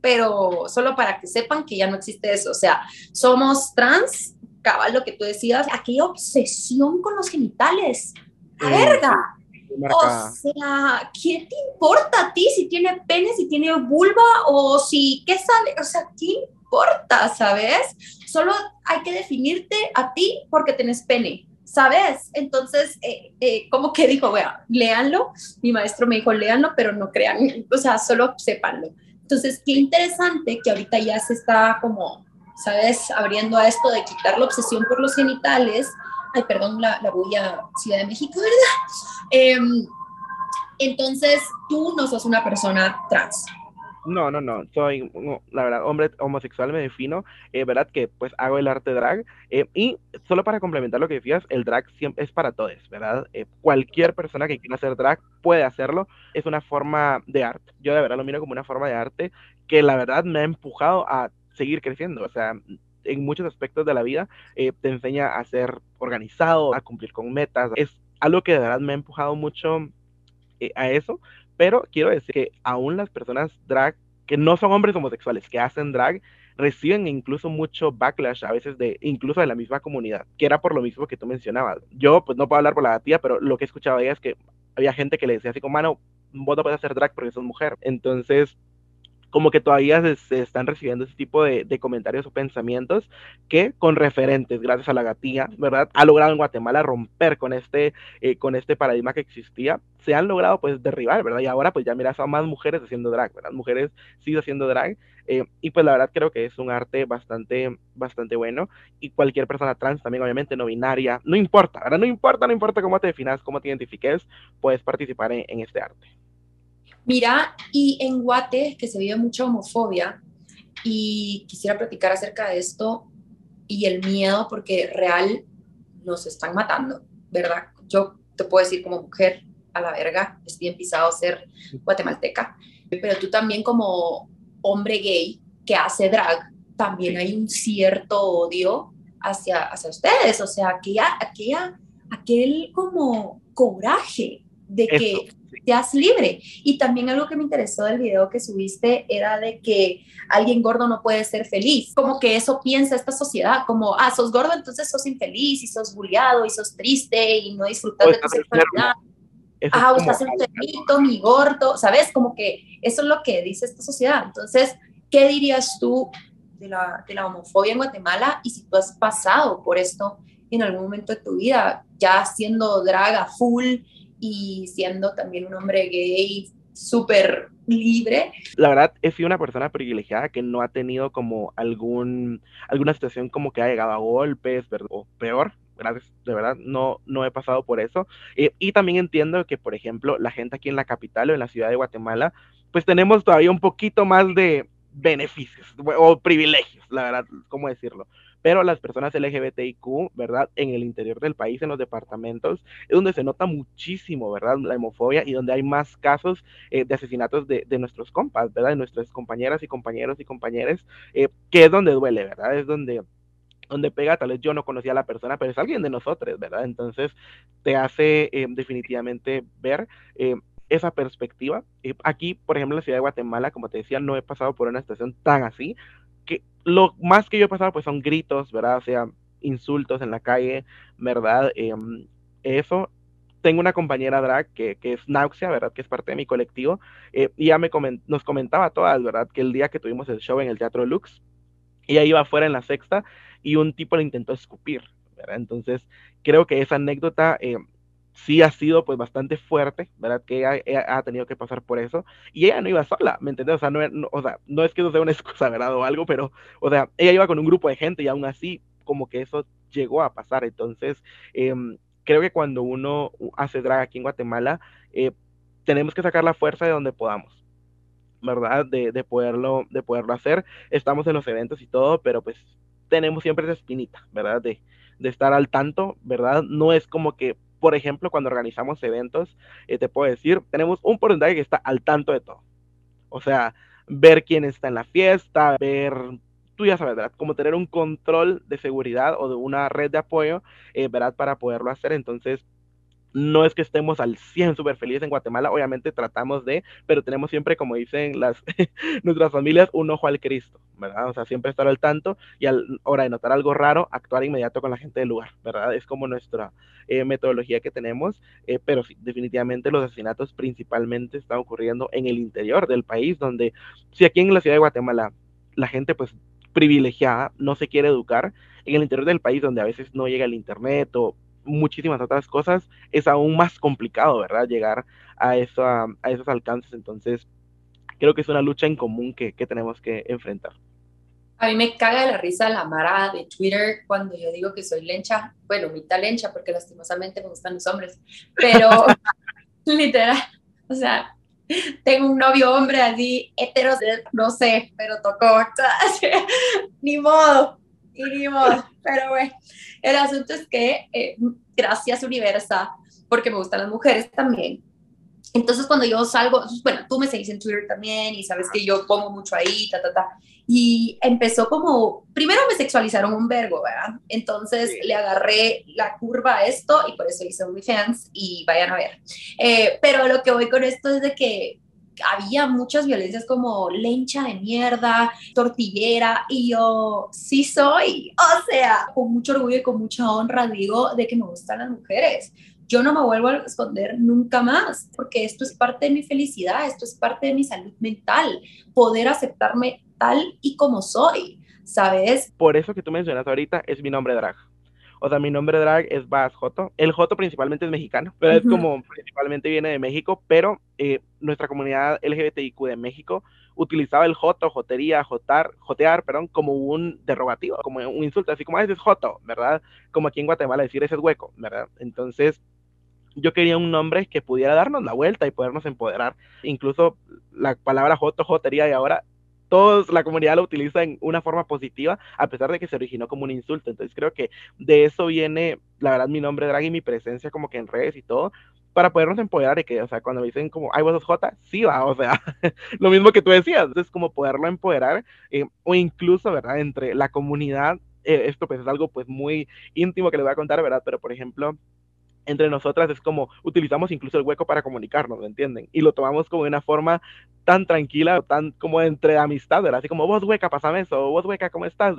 pero solo para que sepan que ya no existe eso. O sea, somos trans, cabal lo que tú decías, aquella obsesión con los genitales. ¡La verga! O sea, ¿qué te importa a ti si tiene pene, si tiene vulva o si, ¿qué sabe? O sea, ¿qué importa, sabes? Solo hay que definirte a ti porque tenés pene. ¿Sabes? Entonces, eh, eh, como que dijo, bueno, léanlo, mi maestro me dijo, léanlo, pero no crean, o sea, solo sépanlo. Entonces, qué interesante que ahorita ya se está como, ¿sabes? Abriendo a esto de quitar la obsesión por los genitales. Ay, perdón, la, la bulla Ciudad de México, ¿verdad? Em, entonces, tú no sos una persona trans. No, no, no, soy, la verdad, hombre homosexual me defino, eh, verdad que pues hago el arte drag eh, y solo para complementar lo que decías, el drag siempre es para todos, ¿verdad? Eh, cualquier persona que quiera hacer drag puede hacerlo, es una forma de arte, yo de verdad lo miro como una forma de arte que la verdad me ha empujado a seguir creciendo, o sea, en muchos aspectos de la vida te enseña a ser organizado, a cumplir con metas, es algo que de verdad me ha empujado mucho a eso, pero quiero decir que aún las personas drag, que no son hombres homosexuales, que hacen drag, reciben incluso mucho backlash a veces de incluso de la misma comunidad, que era por lo mismo que tú mencionabas. Yo pues no puedo hablar por la tía, pero lo que he escuchado ella es que había gente que le decía así como, mano, vos no puedes hacer drag porque sos mujer. Entonces, como que todavía se, están recibiendo ese tipo de, comentarios o pensamientos que con referentes, gracias a la gatilla, ¿verdad? Ha logrado en Guatemala romper con este, eh, con este paradigma que existía, se han logrado pues derribar, ¿verdad? Y ahora pues ya miras a más mujeres haciendo drag, ¿verdad? Mujeres siguen haciendo drag eh, y pues la verdad creo que es un arte bastante, bastante bueno y cualquier persona trans también obviamente no binaria, no importa, ¿verdad? No importa, no importa cómo te definas, cómo te identifiques, puedes participar en este arte. Mira, y en Guate, que se vive mucha homofobia, y quisiera platicar acerca de esto y el miedo, porque real nos están matando, ¿verdad? Yo te puedo decir como mujer, a la verga, es bien pisado ser guatemalteca, pero tú también como hombre gay que hace drag, también hay un cierto odio hacia, hacia ustedes, o sea, aquella, aquella, aquel como coraje de que seas libre. Y también algo que me interesó del video que subiste era de que alguien gordo no puede ser feliz. Como que eso piensa esta sociedad, como, ah, sos gordo, entonces sos infeliz y sos bulliado y sos triste y no disfrutas de tu sexualidad. Ah, estás enfermito, mi gordo, ¿sabes? Como que eso es lo que dice esta sociedad. Entonces, ¿qué dirías tú de la, de la homofobia en Guatemala y si tú has pasado por esto en algún momento de tu vida, ya siendo draga full, y siendo también un hombre gay súper libre. La verdad, he sido una persona privilegiada que no ha tenido como algún, alguna situación como que ha llegado a golpes, o peor, gracias, de verdad, no, no he pasado por eso. Y también entiendo que, por ejemplo, la gente aquí en la capital o en la ciudad de Guatemala, pues tenemos todavía un poquito más de beneficios o privilegios, la verdad, ¿cómo decirlo? Pero las personas LGBTIQ, ¿verdad? En el interior del país, en los departamentos, es donde se nota muchísimo, ¿verdad? La homofobia y donde hay más casos eh, de asesinatos de, de, nuestros compas, ¿verdad? De nuestras compañeras y compañeros y compañeras, eh, que es donde duele, ¿verdad? Es donde donde pega, tal vez yo no conocía a la persona, pero es alguien de nosotros, ¿verdad? Entonces te hace eh, definitivamente ver eh, esa perspectiva. Eh, aquí, por ejemplo, en la ciudad de Guatemala, como te decía, no he pasado por una situación tan así, que lo más que yo he pasado pues son gritos, ¿verdad? O sea, insultos en la calle, ¿verdad? Em, eso. Tengo una compañera drag que, que, es Nauxia, ¿verdad? Que es parte de mi colectivo. y ella me coment nos comentaba todas, ¿verdad? Que el día que tuvimos el show en el Teatro Lux, ella iba afuera en la sexta y un tipo le intentó escupir, ¿verdad? Entonces, creo que esa anécdota eh, sí ha sido pues bastante fuerte, ¿verdad? Que ella, ha tenido que pasar por eso y ella no iba sola, ¿me entiendes? O sea, no, o sea, no es que eso sea una excusa, ¿verdad? O algo, pero, o sea, ella iba con un grupo de gente y aún así como que eso llegó a pasar. Entonces, eh, creo que cuando uno hace drag aquí en Guatemala, eh, tenemos que sacar la fuerza de donde podamos. ¿verdad? De, de, poderlo, de poderlo hacer. Estamos en los eventos y todo, pero pues tenemos siempre esa espinita, ¿verdad? De, de estar al tanto, ¿verdad? No es como que, por ejemplo, cuando organizamos eventos, eh, te puedo decir, tenemos un porcentaje que está al tanto de todo. O sea, ver quién está en la fiesta, ver, tú ya sabes, ¿verdad? Como tener un control de seguridad o de una red de apoyo, eh, ¿verdad? Para poderlo hacer. Entonces, no es que estemos al 100 súper felices en Guatemala, obviamente tratamos de, pero tenemos siempre, como dicen las nuestras familias, un ojo al Cristo, ¿verdad? O sea, siempre estar al tanto y a hora de notar algo raro, actuar inmediato con la gente del lugar, ¿verdad? Es como nuestra eh, metodología que tenemos, eh, pero sí, definitivamente los asesinatos principalmente están ocurriendo en el interior del país, donde si aquí en la ciudad de Guatemala la gente pues privilegiada no se quiere educar, en el interior del país donde a veces no llega el internet o muchísimas otras cosas, es aún más complicado, ¿verdad? Llegar a, a esos alcances. Entonces, creo que es una lucha en común que, que, tenemos que enfrentar. A mí me caga de la risa la mara de Twitter cuando yo digo que soy lencha, bueno, mitad lencha, porque lastimosamente me gustan los hombres, pero literal, o sea, tengo un novio hombre así, hetero, no sé, pero tocó, ni modo, y ni modo, pero bueno, el asunto es que, eh, gracias Universa, porque me gustan las mujeres también. Entonces, cuando yo salgo, bueno, tú me seguís en Twitter también y sabes que yo pongo mucho ahí, ta, ta, ta. Y empezó como, primero me sexualizaron un vergo, ¿verdad? Entonces sí. le agarré la curva a esto y por eso hice OnlyFans y vayan a ver. Eh, pero lo que voy con esto es de que había muchas violencias como lencha de mierda, tortillera, y yo sí soy, o sea, con mucho orgullo y con mucha honra digo de que me gustan las mujeres. Yo no me vuelvo a esconder nunca más, porque esto es parte de mi felicidad, esto es parte de mi salud mental, poder aceptarme tal y como soy, ¿sabes? Por eso que tú mencionas ahorita es mi nombre drag. O sea, mi nombre drag es Bas Joto. El Joto principalmente es mexicano, pero uh -huh. es como principalmente viene de México, pero eh, nuestra comunidad LGBTIQ de México utilizaba el Joto, Jotería, Jotar, Jotear, perdón, como un derogativo, como un insulto, así como ese es Joto, ¿verdad? Como aquí en Guatemala decir ese es hueco, ¿verdad? Entonces, yo quería un nombre que pudiera darnos la vuelta y podernos empoderar. Incluso la palabra Joto, Jotería y ahora todos la comunidad lo utiliza en una forma positiva, a pesar de que se originó como un insulto. Entonces creo que de eso viene, la verdad, mi nombre drag y mi presencia como que en redes y todo, para podernos empoderar y que, o sea, cuando me dicen como, ay, vos sos J, sí va, o sea, lo mismo que tú decías, entonces como poderlo empoderar, eh, o incluso, ¿verdad?, entre la comunidad, eh, esto pues es algo pues muy íntimo que les voy a contar, ¿verdad?, pero por ejemplo, entre nosotras es como utilizamos incluso el hueco para comunicarnos, ¿me entienden? Y lo tomamos como una forma tan tranquila, tan como entre amistad, ¿verdad? Así como vos hueca, pásame eso, vos hueca, ¿cómo estás?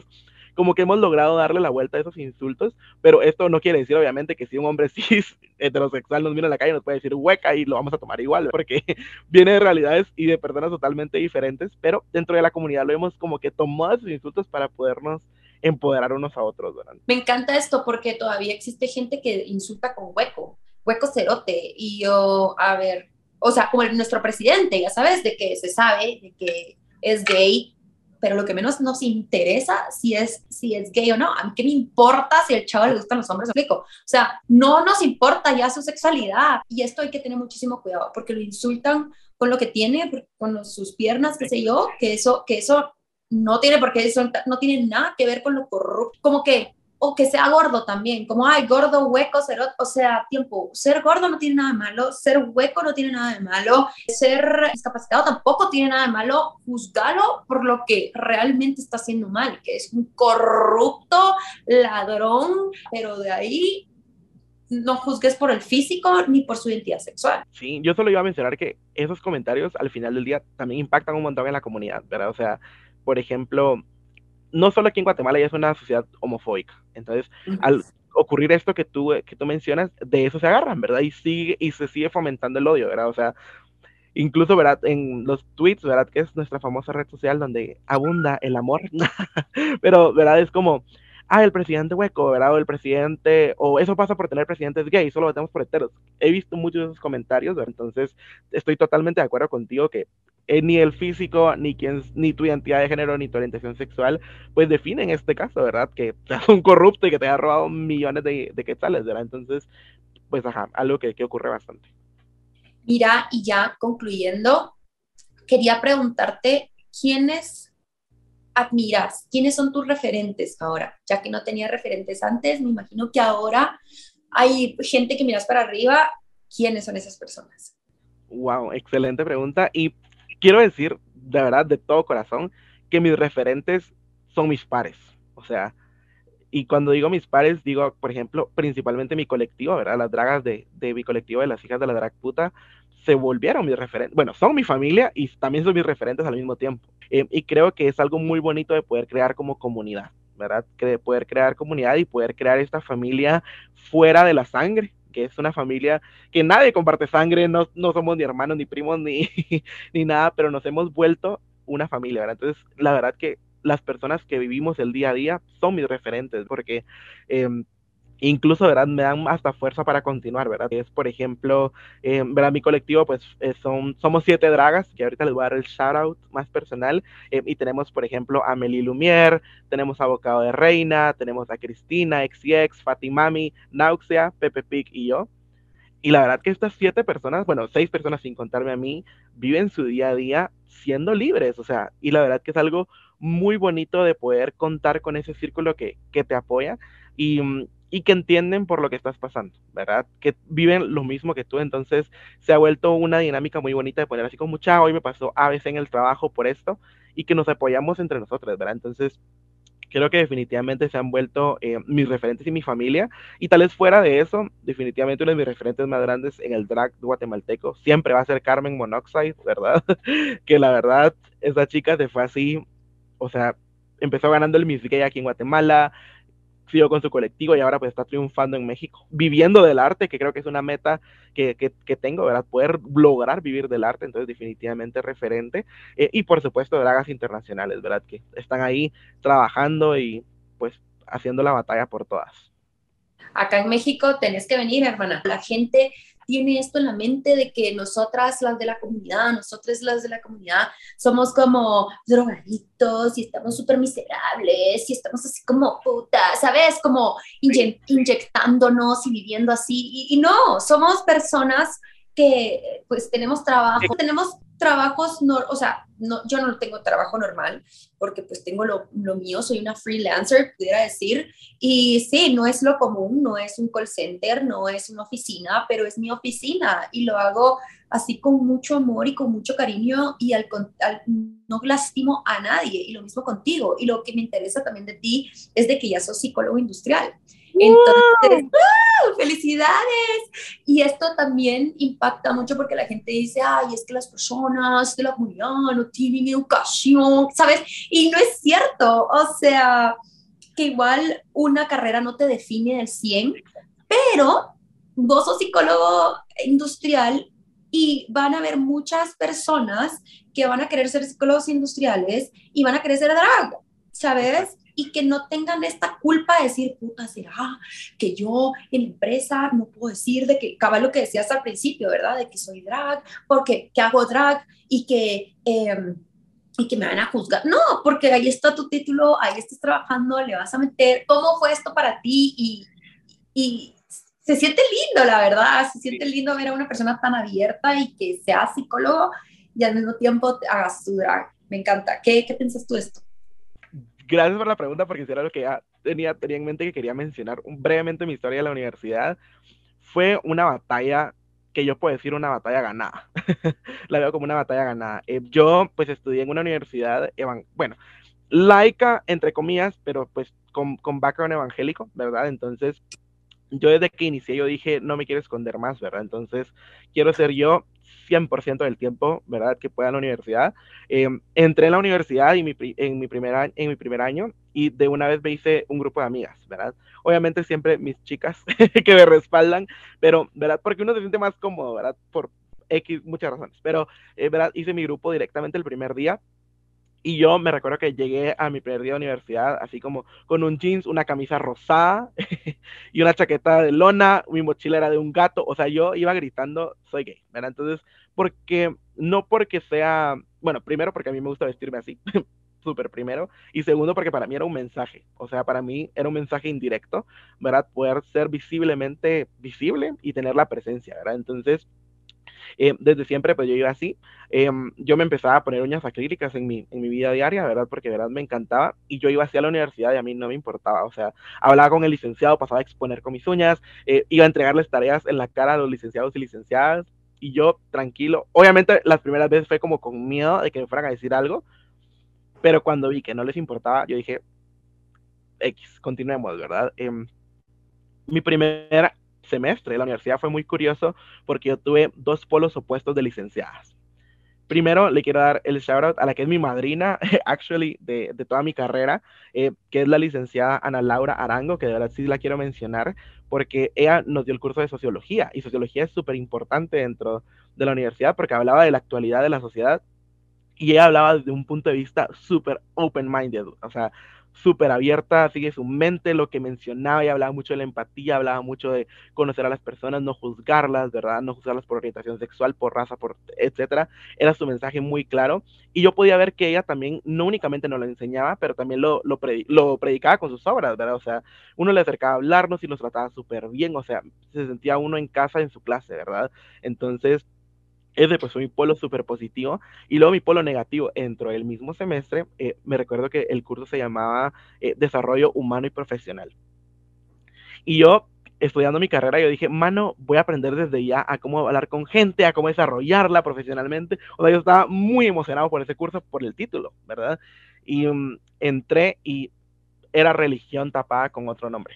Como que hemos logrado darle la vuelta a esos insultos, pero esto no quiere decir obviamente que si un hombre cis heterosexual nos mira en la calle nos puede decir hueca y lo vamos a tomar igual, porque viene de realidades y de personas totalmente diferentes, pero dentro de la comunidad lo hemos como que tomado esos insultos para podernos empoderar unos a otros, ¿verdad? Me encanta esto porque todavía existe gente que insulta con hueco, hueco cerote, y yo, a ver, o sea, como nuestro presidente, ya sabes, de que se sabe de que es gay, pero lo que menos nos interesa si es, si es gay o no. A mí qué me importa si el chavo le gustan los hombres, explico. O sea, no nos importa ya su sexualidad. Y esto hay que tener muchísimo cuidado porque lo insultan con lo que tiene, con sus piernas, qué sé yo, que eso, que eso no tiene por qué, eso no tiene nada que ver con lo corrupto. Como que o que sea gordo también, como, ay, gordo, hueco, ser, o sea, tiempo, ser gordo no tiene nada malo, ser hueco no tiene nada de malo, ser discapacitado tampoco tiene nada de malo, juzgalo por lo que realmente está haciendo mal, que es un corrupto ladrón, pero de ahí no juzgues por el físico ni por su identidad sexual. Sí, yo solo iba a mencionar que esos comentarios al final del día también impactan un montón en la comunidad, ¿verdad? O sea, por ejemplo, no solo aquí en Guatemala ya es una sociedad homofóbica. Entonces, al ocurrir esto que tú, que tú mencionas, de eso se agarran, ¿verdad? Y, sigue, y se sigue fomentando el odio, ¿verdad? O sea, incluso, ¿verdad? En los tweets, ¿verdad? Que es nuestra famosa red social donde abunda el amor. Pero, ¿verdad? Es como, ah, el presidente hueco, ¿verdad? O el presidente, o eso pasa por tener presidentes gays, solo votamos por heteros. He visto muchos de esos comentarios, ¿verdad? Entonces, estoy totalmente de acuerdo contigo que eh, ni el físico, ni, quién, ni tu identidad de género, ni tu orientación sexual, pues definen este caso, ¿verdad? Que es un corrupto y que te ha robado millones de, de quetzales, ¿verdad? Entonces, pues ajá, algo que, que ocurre bastante. Mira, y ya concluyendo, quería preguntarte, ¿quiénes admiras? ¿Quiénes son tus referentes ahora? Ya que no tenía referentes antes, me imagino que ahora hay gente que miras para arriba. ¿Quiénes son esas personas? Wow, excelente pregunta. Y quiero decir, de verdad, de todo corazón, que mis referentes son mis pares. O sea, y cuando digo mis pares, digo, por ejemplo, principalmente mi colectivo, ¿verdad? Las dragas de, de mi colectivo de las hijas de la drag puta se volvieron mis referentes. Bueno, son mi familia y también son mis referentes al mismo tiempo. Eh, y creo que es algo muy bonito de poder crear como comunidad, ¿verdad? Que de poder crear comunidad y poder crear esta familia fuera de la sangre, es una familia que nadie comparte sangre, no, no somos ni hermanos, ni primos, ni, ni nada, pero nos hemos vuelto una familia, ¿verdad? Entonces, la verdad que las personas que vivimos el día a día son mis referentes, porque em, incluso, ¿verdad? Me dan hasta fuerza para continuar, ¿verdad? Es, por ejemplo, eh, ¿verdad? Mi colectivo, pues, eh, son, somos siete dragas, que ahorita les voy a dar el shout out más personal, eh, y tenemos, por ejemplo, a Meli Lumière, tenemos a Bocado de Reina, tenemos a Cristina, XX, Fatimami, Nauxia, Pepe Pic y yo. Y la verdad que estas siete personas, bueno, seis personas sin contarme a mí, viven su día a día siendo libres, o sea, y la verdad que es algo muy bonito de poder contar con ese círculo que, que te apoya. Y, mm, y que entienden por lo que estás pasando, ¿verdad? Que viven lo mismo que tú, entonces se ha vuelto una dinámica muy bonita de poner así como, mucha, hoy me pasó a veces en el trabajo por esto, y que nos apoyamos entre nosotros, ¿verdad? Entonces, creo que definitivamente se han vuelto eh, mis referentes y mi familia, y tal vez fuera de eso, definitivamente uno de mis referentes más grandes en el drag guatemalteco siempre va a ser Carmen Monoxide, ¿verdad? que la verdad, esa chica se fue así, o sea, empezó ganando el Miss Gay aquí en Guatemala, siguió con su colectivo y ahora pues está triunfando en México, viviendo del arte, que creo que es una meta que, que, tengo, ¿verdad? Poder lograr vivir del arte, entonces definitivamente referente. Eh, y por supuesto, dragas internacionales, ¿verdad? Que están ahí trabajando y pues haciendo la batalla por todas. Acá en México tenés que venir, hermana. La gente tiene esto en la mente de que nosotras, las de la comunidad, nosotras las de la comunidad, somos como drogaditos y estamos súper miserables y estamos así como putas, ¿sabes? Como inyectándonos y viviendo así. Y, no, somos personas que pues tenemos trabajo, tenemos trabajos, no, o sea, no, yo no tengo trabajo normal porque pues tengo lo, lo, mío, soy una freelancer, pudiera decir, y sí, no es lo común, no es un call center, no es una oficina, pero es mi oficina y lo hago así con mucho amor y con mucho cariño y al, al, no lastimo a nadie y lo mismo contigo. Y lo que me interesa también de ti es de que ya sos psicólogo industrial. Entonces, ¡felicidades! Y esto también impacta mucho porque la gente dice, ay, es que las personas de la comunidad no tienen educación, ¿sabes? Y no es cierto, o sea, que igual una carrera no te define del 100, pero vos sos psicólogo industrial y van a haber muchas personas que van a querer ser psicólogos industriales y van a querer ser drag, ¿sabes? Y que no tengan esta culpa de decir, puta, será que yo en la empresa no puedo decir de que, cabal lo que decías al principio, ¿verdad? De que soy drag, porque que hago drag y que... Em, y que me van a juzgar. No, porque ahí está tu título, ahí estás trabajando, le vas a meter, ¿cómo fue esto para ti? Y, y se siente lindo, la verdad, se siente lindo ver a una persona tan abierta y que sea psicólogo y al mismo tiempo hagas su drag. Me encanta. ¿Qué, qué piensas tú de esto? Gracias por la pregunta, porque era lo que ya tenía, tenía en mente que quería mencionar brevemente mi historia de la universidad. Fue una batalla que yo puedo decir una batalla ganada. la veo como una batalla ganada. Eh, yo pues estudié en una universidad, bueno, laica, entre comillas, pero pues con, con background evangélico, ¿verdad? Entonces, yo desde que inicié, yo dije, no me quiero esconder más, ¿verdad? Entonces, quiero ser yo 100% del tiempo, ¿verdad? Que pueda en la universidad. Em, entré en la universidad y mi, en, mi primer, en mi primer año y de una vez me hice un grupo de amigas, ¿verdad? Obviamente siempre mis chicas que me respaldan, pero, ¿verdad? Porque uno se siente más cómodo, ¿verdad? Por X, muchas razones, pero, eh, ¿verdad? Hice mi grupo directamente el primer día y yo me recuerdo que llegué a mi primer día de universidad así como con un jeans, una camisa rosada y una chaqueta de lona, mi mochila era de un gato, o sea, yo iba gritando, soy gay, ¿verdad? Entonces, porque, no porque sea, bueno, primero porque a mí me gusta vestirme así, súper primero, y segundo porque para mí era un mensaje, o sea, para mí era un mensaje indirecto, ¿verdad? Poder ser visiblemente visible y tener la presencia, ¿verdad? Entonces, eh, desde siempre, pues yo iba así. Em, yo me empezaba a poner uñas acrílicas en mi, en mi vida diaria, ¿verdad? Porque, ¿verdad? Me encantaba. Y yo iba hacia la universidad y a mí no me importaba. O sea, hablaba con el licenciado, pasaba a exponer con mis uñas, eh, iba a entregarles tareas en la cara a los licenciados y licenciadas. Y yo, tranquilo. Obviamente, las primeras veces fue como con miedo de que me fueran a decir algo. Pero cuando vi que no les importaba, yo dije, X, continuemos, ¿verdad? Em, mi primera semestre de la universidad fue muy curioso porque yo tuve dos polos opuestos de licenciadas. Primero, le quiero dar el shout out a la que es mi madrina, actually, de, de toda mi carrera, eh, que es la licenciada Ana Laura Arango, que de verdad sí la quiero mencionar, porque ella nos dio el curso de sociología, y sociología es súper importante dentro de la universidad porque hablaba de la actualidad de la sociedad y ella hablaba desde un punto de vista súper open-minded, o sea, súper abierta, sigue su mente, lo que mencionaba y hablaba mucho de la empatía, hablaba mucho de conocer a las personas, no juzgarlas, ¿verdad? No juzgarlas por orientación sexual, por raza, por etcétera. Era su mensaje muy claro. Y yo podía ver que ella también no únicamente nos lo enseñaba, pero también lo, lo, lo predicaba con sus obras, ¿verdad? O sea, uno le acercaba a hablarnos y nos trataba súper bien, o sea, se sentía uno en casa en su clase, ¿verdad? Entonces, ese pues fue mi polo súper positivo. Y luego mi polo negativo, dentro del mismo semestre, eh, me recuerdo que el curso se llamaba eh, Desarrollo Humano y Profesional. Y yo, estudiando mi carrera, yo dije, mano, voy a aprender desde ya a cómo hablar con gente, a cómo desarrollarla profesionalmente. O sea, yo estaba muy emocionado por ese curso, por el título, ¿verdad? Y um, entré y era religión tapada con otro nombre.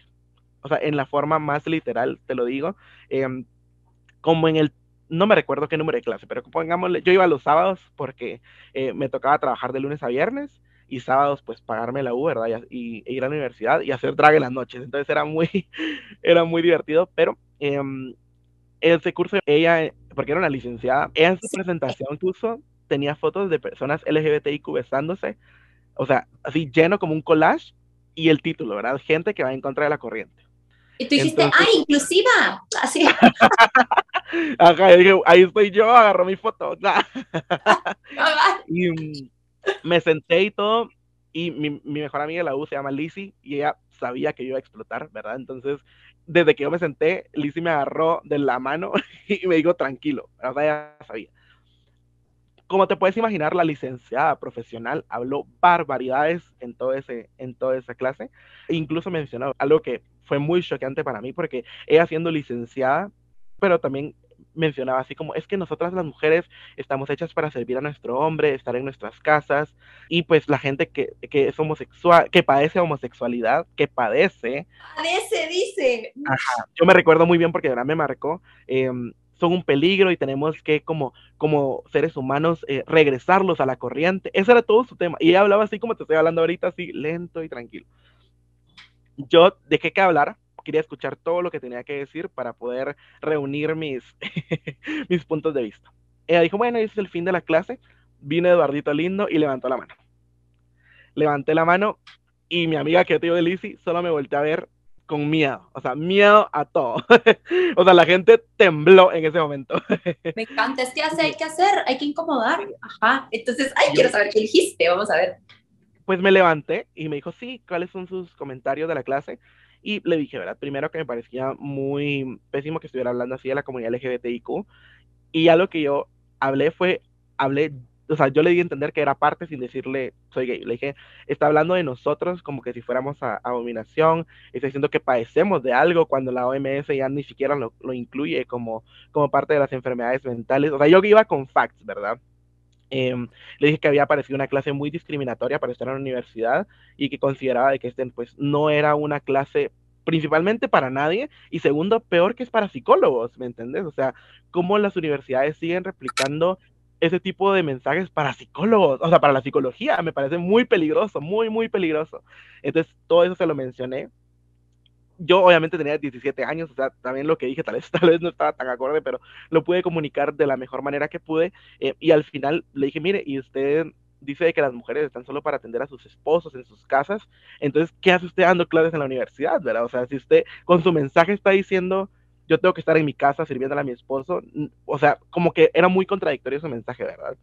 O sea, en la forma más literal, te lo digo. Em, como en el no me recuerdo qué número de clase, pero pongámosle, yo iba los sábados porque eh, me tocaba trabajar de lunes a viernes y sábados pues pagarme la U, ¿verdad? Y, ir a la universidad y hacer drag en las noches. Entonces era muy, era muy divertido, pero eh, ese curso, ella, porque era una licenciada, ella en su presentación puso, tenía fotos de personas LGBTIQ besándose, o sea, así lleno como un collage y el título, ¿verdad? Gente que va en contra de la corriente. Y tú dijiste, ¡ay, inclusiva! Así. Ajá, dije, ahí estoy yo, agarró mi foto. y me senté y todo, y mi, mi, mejor amiga de la U se llama Lizzie, y ella sabía que yo iba a explotar, ¿verdad? Entonces, desde que yo me senté, Lizzie me agarró de la mano y me dijo, tranquilo, o sea, ella sabía. Como te puedes imaginar, la licenciada profesional habló barbaridades en, todo ese, en toda esa clase, e incluso mencionó algo que fue muy choqueante para mí porque ella siendo licenciada, pero también mencionaba así como, es que nosotras las mujeres estamos hechas para servir a nuestro hombre, estar en nuestras casas, y pues la gente que, que es homosexual, que padece homosexualidad, que padece... Padece, dice. Ajá, yo me recuerdo muy bien porque de verdad me marcó. Em, son un peligro y tenemos que como, como seres humanos eh, regresarlos a la corriente. Ese era todo su tema. Y ella hablaba así como te estoy hablando ahorita, así lento y tranquilo yo dejé que hablar, quería escuchar todo lo que tenía que decir para poder reunir mis, mis puntos de vista. Ella dijo, bueno, ese es el fin de la clase. Vino Eduardito lindo y levantó la mano. Levanté la mano y mi amiga que te digo de Lizzie solo me volteó a ver con miedo, o sea, miedo a todo. o sea, la gente tembló en ese momento. me encanta, es que hace, hay que hacer, hay que incomodar. Ajá, entonces, ay, quiero saber qué dijiste, vamos a ver. Pues me levanté y me dijo, sí, ¿cuáles son sus comentarios de la clase? Y le dije, ¿verdad? Primero que me parecía muy pésimo que estuviera hablando así de la comunidad LGBTIQ. Y ya lo que yo hablé fue, hablé o sea, yo le di a entender que era parte sin decirle soy gay. Le dije, está hablando de nosotros como que si fuéramos a, abominación, está diciendo que padecemos de algo cuando la OMS ya ni siquiera lo, lo, incluye como, como parte de las enfermedades mentales. O sea, yo iba con facts, ¿verdad? Em, le dije que había aparecido una clase muy discriminatoria para estar en la universidad y que consideraba de que este, pues, no era una clase principalmente para nadie y segundo, peor que es para psicólogos, ¿me entiendes? O sea, cómo las universidades siguen replicando ese tipo de mensajes para psicólogos, o sea, para la psicología, me parece muy peligroso, muy, muy peligroso. Entonces, todo eso se lo mencioné. Yo obviamente tenía 17 años, o sea, también lo que dije tal vez, tal vez no estaba tan acorde, pero lo pude comunicar de la mejor manera que pude. Eh, y al final le dije, mire, y usted dice que las mujeres están solo para atender a sus esposos en sus casas, entonces, ¿qué hace usted dando clases en la universidad, verdad? O sea, si usted con su mensaje está diciendo yo tengo que estar en mi casa sirviéndole a mi esposo. O sea, como que era muy contradictorio su mensaje, ¿verdad?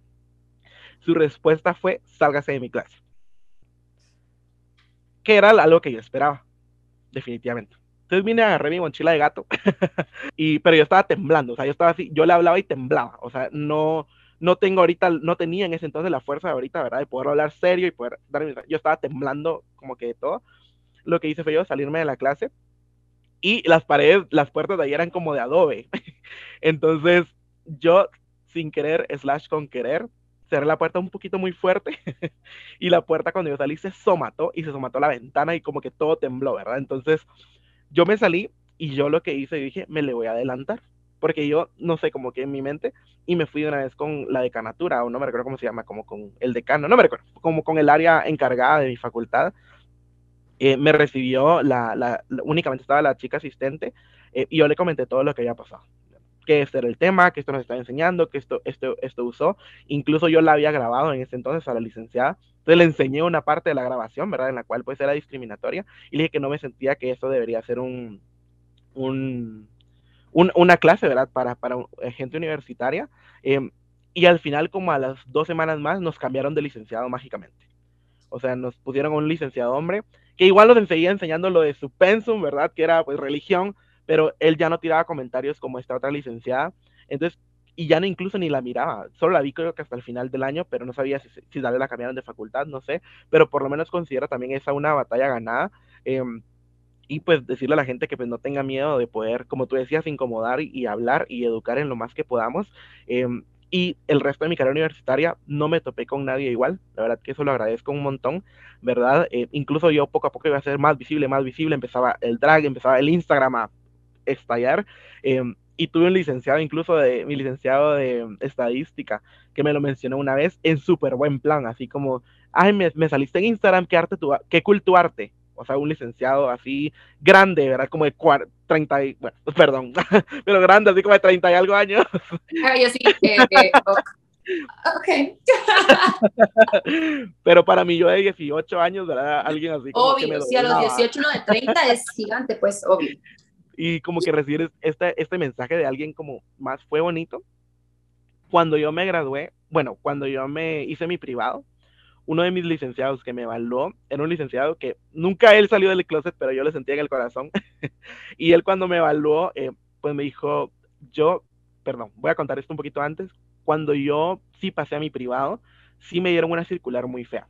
Su respuesta fue, sálgase de mi clase. Que era algo que yo esperaba, definitivamente. Entonces vine, agarré mi mochila de gato, y, pero yo estaba temblando, o sea, yo estaba así, yo le hablaba y temblaba, o sea, no, no tengo ahorita, no tenía en ese entonces la fuerza de ahorita, ¿verdad? De poder hablar serio y poder dar mi... Yo estaba temblando como que de todo. Lo que hice fue yo salirme de la clase, y las paredes, las puertas de ahí eran como de adobe. Entonces yo, sin querer, slash con querer, cerré la puerta un poquito muy fuerte y la puerta cuando yo salí se somató y se somató la ventana y como que todo tembló, ¿verdad? Entonces yo me salí y yo lo que hice, dije, me le voy a adelantar, porque yo no sé, como que en mi mente, y me fui de una vez con la decanatura, o no me recuerdo cómo se llama, como con el decano, no me recuerdo, como con el área encargada de mi facultad, eh, me recibió, la, únicamente estaba la chica asistente eh, y yo le comenté todo lo que había pasado. Que este era el tema, que esto nos estaba enseñando, que esto, esto, esto usó. Incluso yo la había grabado en ese entonces a la licenciada. Entonces le enseñé una parte de la grabación, ¿verdad? En la cual pues era discriminatoria. Y le dije que no me sentía que esto debería ser un, un, una clase, ¿verdad? Para, para eh, gente universitaria. Em, y al final, como a las dos semanas más, nos cambiaron de licenciado mágicamente. O sea, nos pusieron un licenciado hombre que igual nos seguía enseñando lo de su pensum, ¿verdad? Que era pues religión, pero él ya no tiraba comentarios como esta otra licenciada. Entonces, y ya no incluso ni la miraba, solo la vi creo que hasta el final del año, pero no sabía si, si darle la cambiaron de facultad, no sé, pero por lo menos considero también esa una batalla ganada. Em, y pues decirle a la gente que pues no tenga miedo de poder, como tú decías, incomodar y, hablar y educar en lo más que podamos. Eh, y el resto de mi carrera universitaria no me topé con nadie igual, la verdad que eso lo agradezco un montón, ¿verdad? Eh, incluso yo poco a poco iba a ser más visible, más visible, empezaba el drag, empezaba el Instagram a estallar, em, y tuve un licenciado, incluso de mi licenciado de estadística, que me lo mencionó una vez en súper buen plan, así como, ay, me, me, saliste en Instagram, qué arte tu, qué cool tu arte, o sea, un licenciado así grande, ¿verdad? Como de 30 y, bueno, perdón, pero grande, así como de 30 y algo años. Ay, así, eh, ok. pero para mí, yo de 18 años, ¿verdad? Alguien así como Obvio, que me si a los 18 uno de 30 es gigante, pues, obvio. Y como que recibir este, este mensaje de alguien como más fue bonito. Cuando yo me gradué, bueno, cuando yo me hice mi privado, uno de mis licenciados que me evaluó era un licenciado que nunca él salió del closet, pero yo le sentía en el corazón. y él cuando me evaluó, eh, pues me dijo, yo, perdón, voy a contar esto un poquito antes, cuando yo sí pasé a mi privado, sí me dieron una circular muy fea.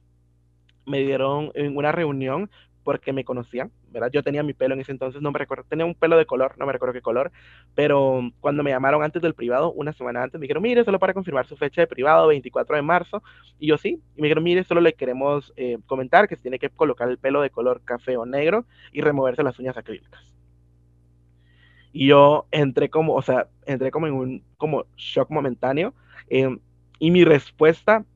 Me dieron en una reunión porque me conocían, ¿verdad? Yo tenía mi pelo en ese entonces, no me recuerdo, tenía un pelo de color, no me recuerdo qué color, pero cuando me llamaron antes del privado, una semana antes, me dijeron, mire, solo para confirmar su fecha de privado, 24 de marzo, y yo sí, y me dijeron, mire, solo le queremos eh, comentar que se tiene que colocar el pelo de color café o negro y removerse las uñas acrílicas. Y yo entré como, o sea, entré como en un como shock momentáneo, em, y mi respuesta,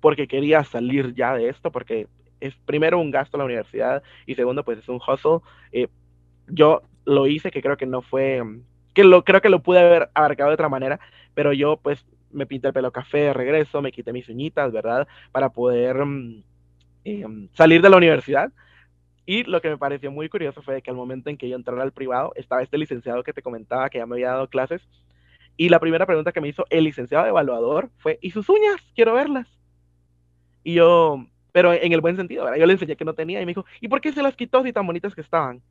porque quería salir ya de esto, porque es primero un gasto a la universidad y segundo pues es un hustle. Eh, yo lo hice que creo que no fue, que lo creo que lo pude haber abarcado de otra manera, pero yo pues me pinté el pelo café de regreso, me quité mis uñitas, ¿verdad? Para poder mm, em, salir de la universidad. Y lo que me pareció muy curioso fue que al momento en que yo entrara al privado, estaba este licenciado que te comentaba que ya me había dado clases. Y la primera pregunta que me hizo el licenciado evaluador fue, ¿y sus uñas? Quiero verlas. Y yo, pero en el buen sentido, ¿verdad? Yo le enseñé que no tenía y me dijo, ¿y por qué se las quitó si tan bonitas que estaban?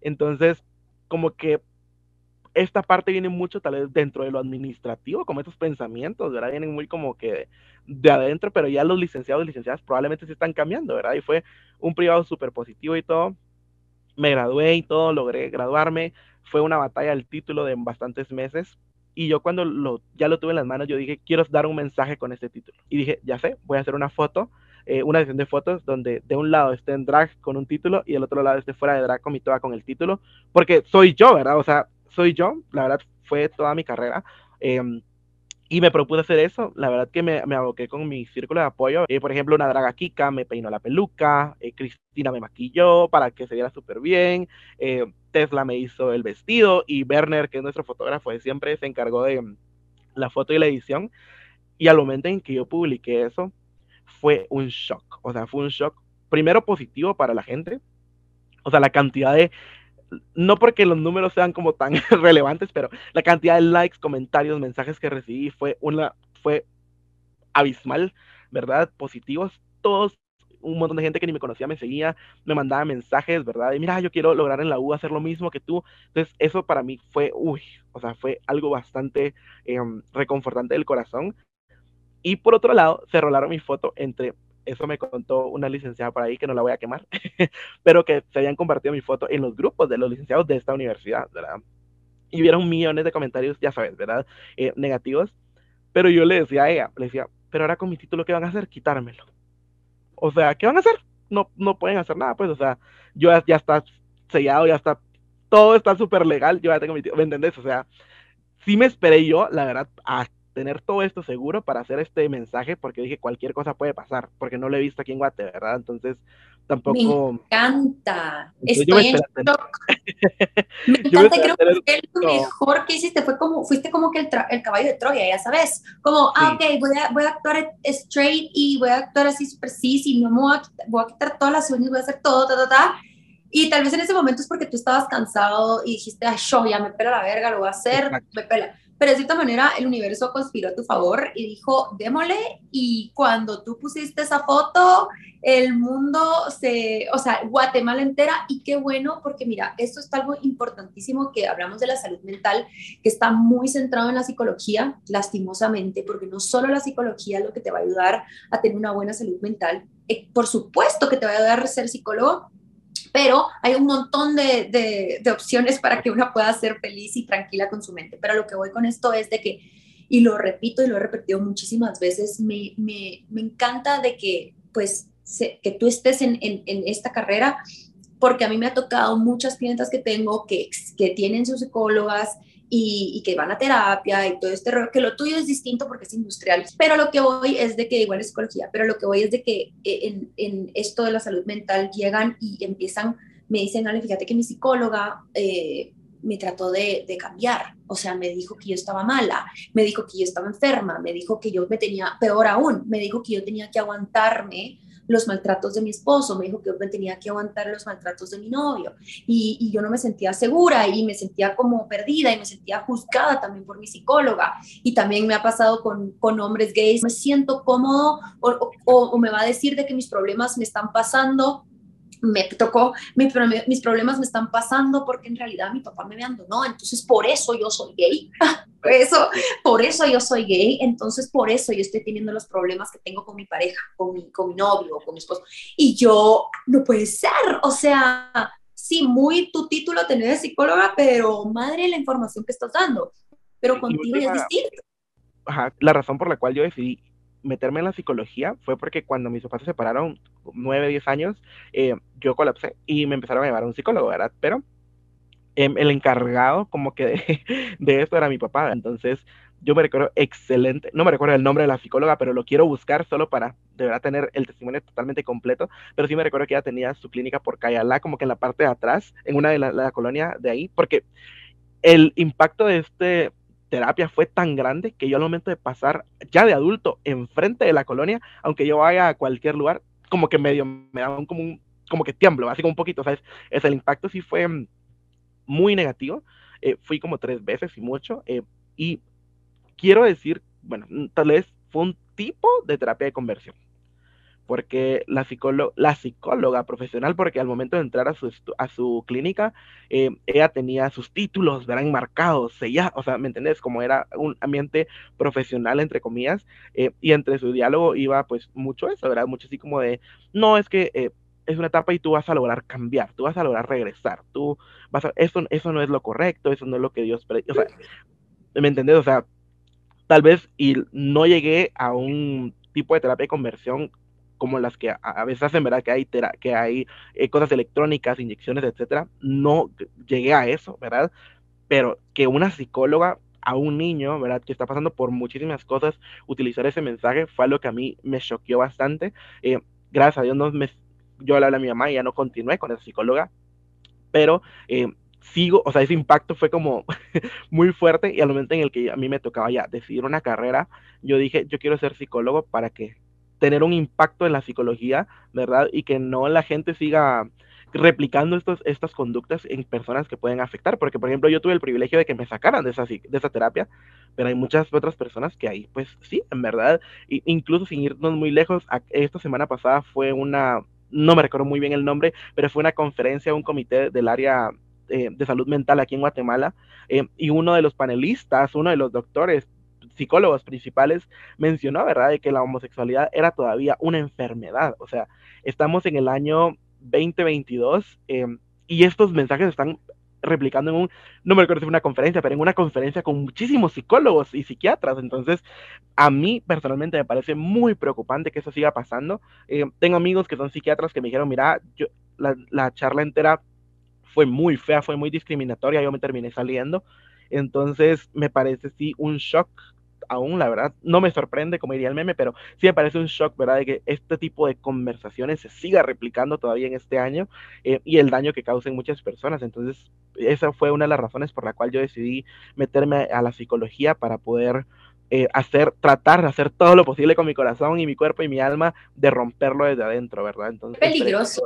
Entonces, como que esta parte viene mucho tal vez dentro de lo administrativo, como esos pensamientos, ¿verdad? Vienen muy como que de adentro, pero ya los licenciados y licenciadas probablemente se están cambiando, ¿verdad? Y fue un privado súper positivo y todo. Me gradué y todo, logré graduarme. Fue una batalla del título de bastantes meses. Y yo cuando lo, ya lo tuve en las manos, yo dije, quiero dar un mensaje con este título. Y dije, ya sé, voy a hacer una foto, eh, una edición de fotos donde de un lado esté en drag con un título y del otro lado esté fuera de drag con mi toda con el título, porque soy yo, ¿verdad? O sea, soy yo, la verdad fue toda mi carrera. Em, y me propuse hacer eso, la verdad que me, me aboqué con mi círculo de apoyo. Eh, por ejemplo, una draga Kika me peinó la peluca, eh, Cristina me maquilló para que se viera súper bien, eh, Tesla me hizo el vestido y Werner, que es nuestro fotógrafo de siempre, se encargó de mm, la foto y la edición. Y al momento en que yo publiqué eso, fue un shock, o sea, fue un shock primero positivo para la gente, o sea, la cantidad de no porque los números sean como tan relevantes, pero la cantidad de likes, comentarios, mensajes que recibí fue una, fue abismal, ¿verdad? Positivos, todos, un montón de gente que ni me conocía me seguía, me mandaba mensajes, ¿verdad? Y mira, yo quiero lograr en la U hacer lo mismo que tú. Entonces, eso para mí fue, uy, o sea, fue algo bastante em, reconfortante del corazón. Y por otro lado, se rolaron mi foto entre eso me contó una licenciada por ahí que no la voy a quemar, pero que se habían compartido mi foto en los grupos de los licenciados de esta universidad, ¿verdad? Y vieron millones de comentarios, ya sabes, ¿verdad? Eh, negativos. Pero yo le decía a ella, le decía, pero ahora con mi título, ¿qué van a hacer? Quitármelo. O sea, ¿qué van a hacer? No, no pueden hacer nada, pues, o sea, yo ya, está sellado, ya está, todo está súper legal, yo ya tengo mi título, ¿me entendés? O sea, sí me esperé yo, la verdad, a tener todo esto seguro para hacer este mensaje, porque dije cualquier cosa puede pasar, porque no lo he visto aquí en Guate, ¿verdad? Entonces, tampoco... Me encanta. Estoy en shock. Me encanta, creo que lo mejor que hiciste fue como, fuiste como que el, el caballo de Troya, ya sabes, como, ah, ok, voy a, voy a actuar straight y voy a actuar así super cis y no me voy a, voy a quitar todas las uñas, voy a hacer todo, ta, ta, ta. Y tal vez en ese momento es porque tú estabas cansado y dijiste, ay, show, ya me pela la verga, lo voy a hacer, me pela pero de cierta manera el universo conspiró a tu favor y dijo, démosle, y cuando tú pusiste esa foto, el mundo se, o sea, Guatemala entera, y qué bueno, porque mira, esto es algo importantísimo que hablamos de la salud mental, que está muy centrado en la psicología, lastimosamente, porque no solo la psicología es lo que te va a ayudar a tener una buena salud mental, eh, por supuesto que te va a ayudar a ser psicólogo, pero hay un montón de, de, opciones para que uno pueda ser feliz y tranquila con su mente. Pero lo que voy con esto es de que, y lo repito y lo he repetido muchísimas veces, me, me, me encanta de que, pues, que tú estés en, en, en, esta carrera, porque a mí me ha tocado muchas clientas que tengo que, que tienen sus psicólogas, y, que van a terapia y todo este rollo, que lo tuyo es distinto porque es industrial, pero lo que voy es de que igual es psicología, pero lo que voy es de que eh, en, en esto de la salud mental llegan y empiezan, me dicen, Ale, fíjate que mi psicóloga eh, me trató de, de, cambiar, o sea, me dijo que yo estaba mala, me dijo que yo estaba enferma, me dijo que yo me tenía, peor aún, me dijo que yo tenía que aguantarme los maltratos de mi esposo, me dijo que yo me tenía que aguantar los maltratos de mi novio. Y, y, yo no me sentía segura y me sentía como perdida y me sentía juzgada también por mi psicóloga. Y también me ha pasado con, con hombres gays, me siento cómodo o, o, o me va a decir de que mis problemas me están pasando me tocó, mis problemas me están pasando porque en realidad mi papá me abandonó, entonces por eso yo soy gay, por eso, por eso yo soy gay, entonces por eso yo estoy teniendo los problemas que tengo con mi pareja, con mi, con mi novio, con mi esposo, y yo, no puede ser, o sea, sí, muy tu título tener de psicóloga, pero madre la información que estás dando, pero contigo es distinto. Ajá, la razón por la cual yo decidí meterme en la psicología fue porque cuando mis papás se separaron, 9, 10 años, eh, yo colapsé y me empezaron a llevar a un psicólogo, ¿verdad? Pero em, el encargado como que de, de, esto era mi papá, entonces yo me recuerdo excelente, no me recuerdo el nombre de la psicóloga, pero lo quiero buscar solo para de verdad tener el testimonio totalmente completo, pero sí me recuerdo que ella tenía su clínica por Cayalá, como que en la parte de atrás, en una de la, la colonia de ahí, porque el impacto de este terapia fue tan grande que yo al momento de pasar ya de adulto enfrente de la colonia, aunque yo vaya a cualquier lugar, como que medio me daban como un, como que tiemblo, así como un poquito, ¿sabes? Es, el impacto sí fue muy negativo. Eh, fui como tres veces y mucho. Eh, y quiero decir, bueno, tal vez fue un tipo de terapia de conversión porque la, la psicóloga profesional, porque al momento de entrar a su, a su clínica, eh, ella tenía sus títulos, ¿verdad? Enmarcados, ya, o sea, ¿me entendés? Como era un ambiente profesional, entre comillas, eh, y entre su diálogo iba pues mucho eso, ¿verdad? Mucho así como de, no, es que... Eh, es una etapa y tú vas a lograr cambiar, tú vas a lograr regresar, tú vas a, eso, eso no es lo correcto, eso no es lo que Dios, o sea, ¿me entendés? O sea, tal vez y no llegué a un tipo de terapia de conversión como las que a, veces hacen, ¿verdad? Que hay, que hay eh, cosas electrónicas, inyecciones, etcétera. No llegué a eso, ¿verdad? Pero que una psicóloga a un niño, ¿verdad? Que está pasando por muchísimas cosas, utilizar ese mensaje fue algo que a mí me choqueó bastante. Eh, gracias a Dios no me, yo le hablé a mi mamá y ya no continué con esa psicóloga, pero eh, sigo, o sea, ese impacto fue como muy fuerte y al momento en el que a mí me tocaba ya decidir una carrera, yo dije, yo quiero ser psicólogo para que tener un impacto en la psicología, ¿verdad? Y que no la gente siga replicando estos, estas conductas en personas que pueden afectar, porque por ejemplo yo tuve el privilegio de que me sacaran de esa, de esa terapia, pero hay muchas otras personas que ahí, pues sí, en verdad, incluso sin irnos muy lejos, esta semana pasada fue una, no me recuerdo muy bien el nombre, pero fue una conferencia, un comité del área eh, de salud mental aquí en Guatemala, eh, y uno de los panelistas, uno de los doctores, psicólogos principales mencionó, ¿verdad?, de que la homosexualidad era todavía una enfermedad. O sea, estamos en el año 2022 em, y estos mensajes están replicando en un, no me recuerdo si fue una conferencia, pero en una conferencia con muchísimos psicólogos y psiquiatras. Entonces, a mí personalmente me parece muy preocupante que eso siga pasando. Em, tengo amigos que son psiquiatras que me dijeron, mira, yo, la, la charla entera fue muy fea, fue muy discriminatoria, yo me terminé saliendo. Entonces, me parece sí un shock aún, la verdad, no me sorprende, como diría el meme, pero sí me parece un shock, ¿verdad?, de que este tipo de conversaciones se siga replicando todavía en este año eh, y el daño que causen muchas personas. Entonces, esa fue una de las razones por la cual yo decidí meterme a la psicología para poder eh, hacer, tratar de hacer todo lo posible con mi corazón y mi cuerpo y mi alma de romperlo desde adentro, ¿verdad? Entonces, peligroso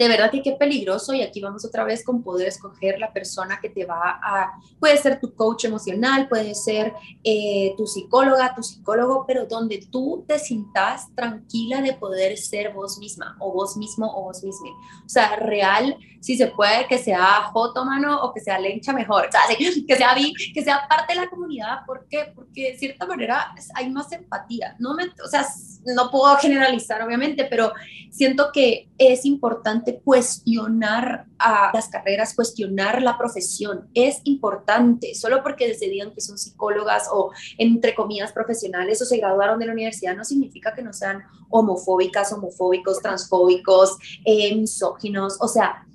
de verdad que qué peligroso y aquí vamos otra vez con poder escoger la persona que te va a, puede ser tu coach emocional, puede ser eh, tu psicóloga, tu psicólogo, pero donde tú te sientas tranquila de poder ser vos misma o vos mismo o vos misma. O sea, real, si se puede, que sea joto, mano, o que sea lencha, mejor. O sea, que sea vi, que sea parte de la comunidad. ¿Por qué? Porque de cierta manera hay más empatía. No me, o sea, no puedo generalizar, obviamente, pero siento que es importante cuestionar a las carreras, cuestionar la profesión. Es importante, solo porque decidían que son psicólogas o, entre comillas, profesionales o se graduaron de la universidad, no significa que no sean homofóbicas, homofóbicos, transfóbicos, eh, misóginos. O sea,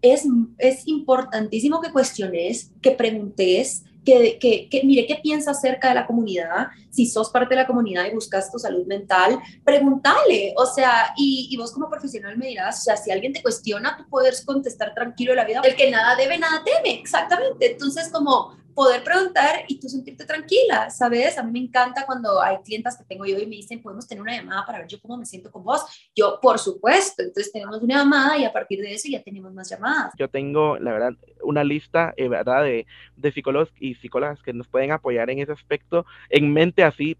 es, es importantísimo que cuestiones, que preguntes, que, que, que, mire qué piensa acerca de la comunidad, si sos parte de la comunidad y buscas tu salud mental, pregúntale, o sea, y, y, vos como profesional me dirás, o sea, si alguien te cuestiona, tú puedes contestar tranquilo la vida, el que nada debe, nada teme, exactamente, entonces como poder preguntar y tú sentirte tranquila, ¿sabes? A mí me encanta cuando hay clientas que tengo yo y me dicen, podemos tener una llamada para ver yo cómo me siento con vos. Yo, por supuesto, entonces tenemos una llamada y a partir de eso ya tenemos más llamadas. Yo tengo, la verdad, una lista, eh, ¿verdad?, de, de psicólogos y psicólogas que nos pueden apoyar en ese aspecto. En mente así,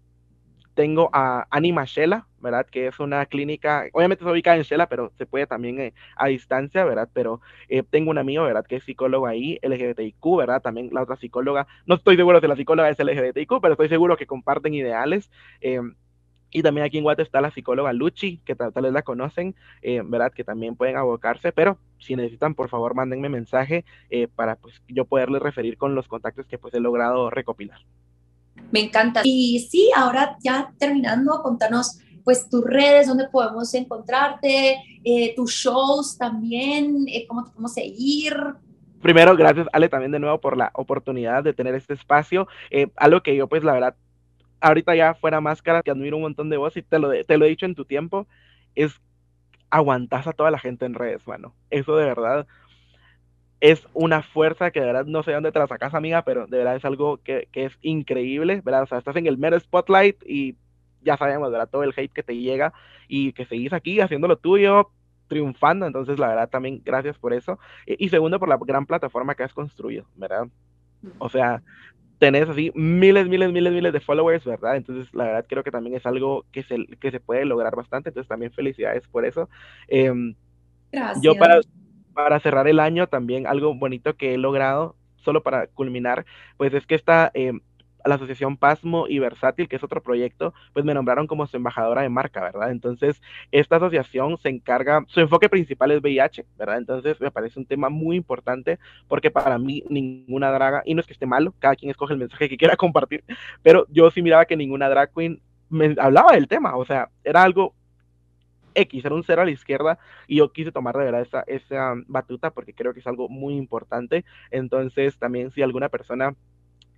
tengo a Anima Shela, ¿verdad? Que es una clínica, obviamente se ubica en Shela, pero se puede también eh, a distancia, ¿verdad? Pero eh, tengo un amigo, ¿verdad? Que es psicólogo ahí, LGBTIQ, ¿verdad? También la otra psicóloga, no estoy seguro si la psicóloga es LGBTIQ, pero estoy seguro que comparten ideales. Eh, y también aquí en Guate está la psicóloga Luchi, que tal, vez la conocen, ¿verdad? Que también pueden abocarse, pero si necesitan, por favor, mándenme mensaje para pues yo poderles referir con los contactos que pues he logrado recopilar. Me encanta. Y sí, ahora ya terminando, contanos pues tus redes, dónde podemos encontrarte, eh, tus shows también, eh, cómo te podemos seguir. Primero, gracias Ale también de nuevo por la oportunidad de tener este espacio. Eh, algo que yo pues la verdad, ahorita ya fuera máscara, te admiro un montón de vos y te lo, te lo he dicho en tu tiempo, es aguantas a toda la gente en redes, mano. Eso de verdad es una fuerza que de verdad no sé dónde te la sacas, amiga, pero de verdad es algo que, que, es increíble, ¿verdad? O sea, estás en el mero spotlight y ya sabemos, ¿verdad? Todo el hate que te llega y que seguís aquí haciendo lo tuyo, triunfando, entonces la verdad también gracias por eso. Y, segundo, por la gran plataforma que has construido, ¿verdad? O sea, tenés así miles, miles, miles, miles de followers, ¿verdad? Entonces, la verdad creo que también es algo que se, que se puede lograr bastante, entonces también felicidades por eso. Em, gracias. Yo para, para cerrar el año también algo bonito que he logrado, solo para culminar, pues es que esta... Eh, la asociación Pasmo y Versátil, que es otro proyecto, pues me nombraron como su embajadora de marca, ¿verdad? Entonces, esta asociación se encarga, su enfoque principal es VIH, ¿verdad? Entonces, me parece un tema muy importante porque para mí ninguna draga, y no es que esté malo, cada quien escoge el mensaje que quiera compartir, pero yo sí miraba que ninguna drag queen me hablaba del tema, o sea, era algo X, era un cero a la izquierda y yo quise tomar de verdad esa, esa batuta porque creo que es algo muy importante. Entonces, también si alguna persona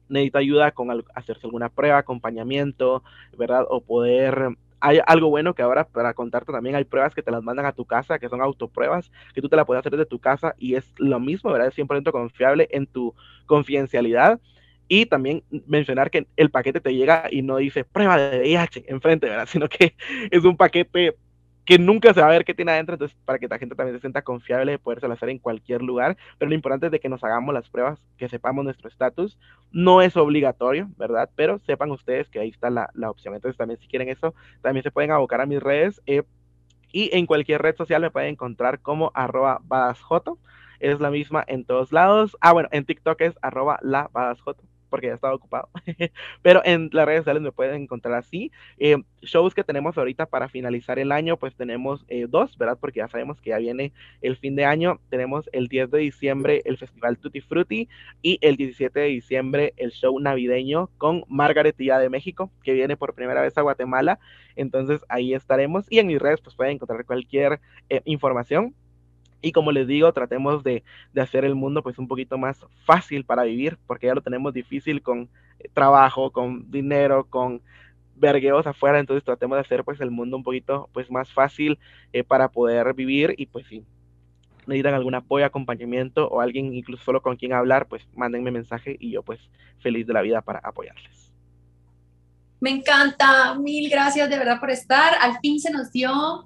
necesita ayuda con hacerse alguna prueba, acompañamiento, ¿verdad? O poder hay algo bueno que ahora para contarte también hay pruebas que te las mandan a tu casa, que son autopruebas, que tú te la puedes hacer desde tu casa y es lo mismo, ¿verdad? Es 100% confiable en tu confidencialidad. Y también mencionar que el paquete te llega y no dice prueba de VIH enfrente, ¿verdad? Sino que es un paquete que nunca se va a ver qué tiene adentro, entonces para que la gente también se sienta confiable de poderse hacer en cualquier lugar, pero lo importante es de que nos hagamos las pruebas, que sepamos nuestro estatus, no es obligatorio, ¿verdad? Pero sepan ustedes que ahí está la, la opción, entonces también si quieren eso, también se pueden abocar a mis redes eh, y en cualquier red social me pueden encontrar como arroba badasjoto, es la misma en todos lados, ah bueno, en TikTok es arroba la badasjoto porque ya estaba ocupado. Pero en las redes sociales me pueden encontrar así. Eh, shows que tenemos ahorita para finalizar el año, pues tenemos eh, dos, ¿verdad? Porque ya sabemos que ya viene el fin de año. Tenemos el 10 de diciembre el Festival Tutti Frutti y el 17 de diciembre el show navideño con Margaret de México, que viene por primera vez a Guatemala. Entonces ahí estaremos y en mis redes pues pueden encontrar cualquier eh, información. Y como les digo, tratemos de, hacer el mundo pues un poquito más fácil para vivir, porque ya lo tenemos difícil con eh, trabajo, con dinero, con vergueos afuera, entonces tratemos de hacer pues el mundo un poquito pues más fácil eh, para poder vivir y pues si necesitan algún apoyo, acompañamiento o alguien incluso solo con quien hablar, pues mándenme mensaje y yo pues feliz de la vida para apoyarles. Me encanta, mil gracias de verdad por estar, al fin se nos dio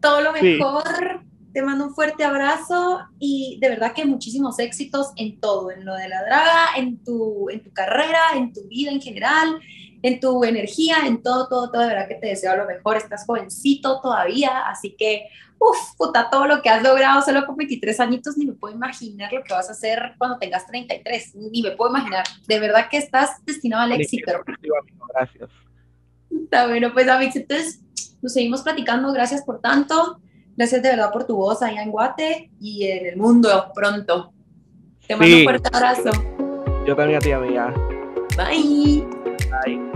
todo lo mejor te mando un fuerte abrazo y de verdad que muchísimos éxitos en todo, en lo de la draga, en tu, en tu carrera, en tu vida en general, en tu energía, en todo, todo, todo. De verdad que te deseo lo mejor. Estás jovencito todavía, así que, uff, puta, todo lo que has logrado solo con 23 añitos, ni me puedo imaginar lo que vas a hacer cuando tengas 33, ni me puedo imaginar. De verdad que estás destinado al éxito. Gracias. Está bueno, pues, Amix, entonces nos seguimos platicando. Gracias por tanto. Gracias de verdad por tu voz allá en Guate y en el mundo pronto. Te mando un fuerte abrazo. Yo también a ti, amiga. Bye. Bye.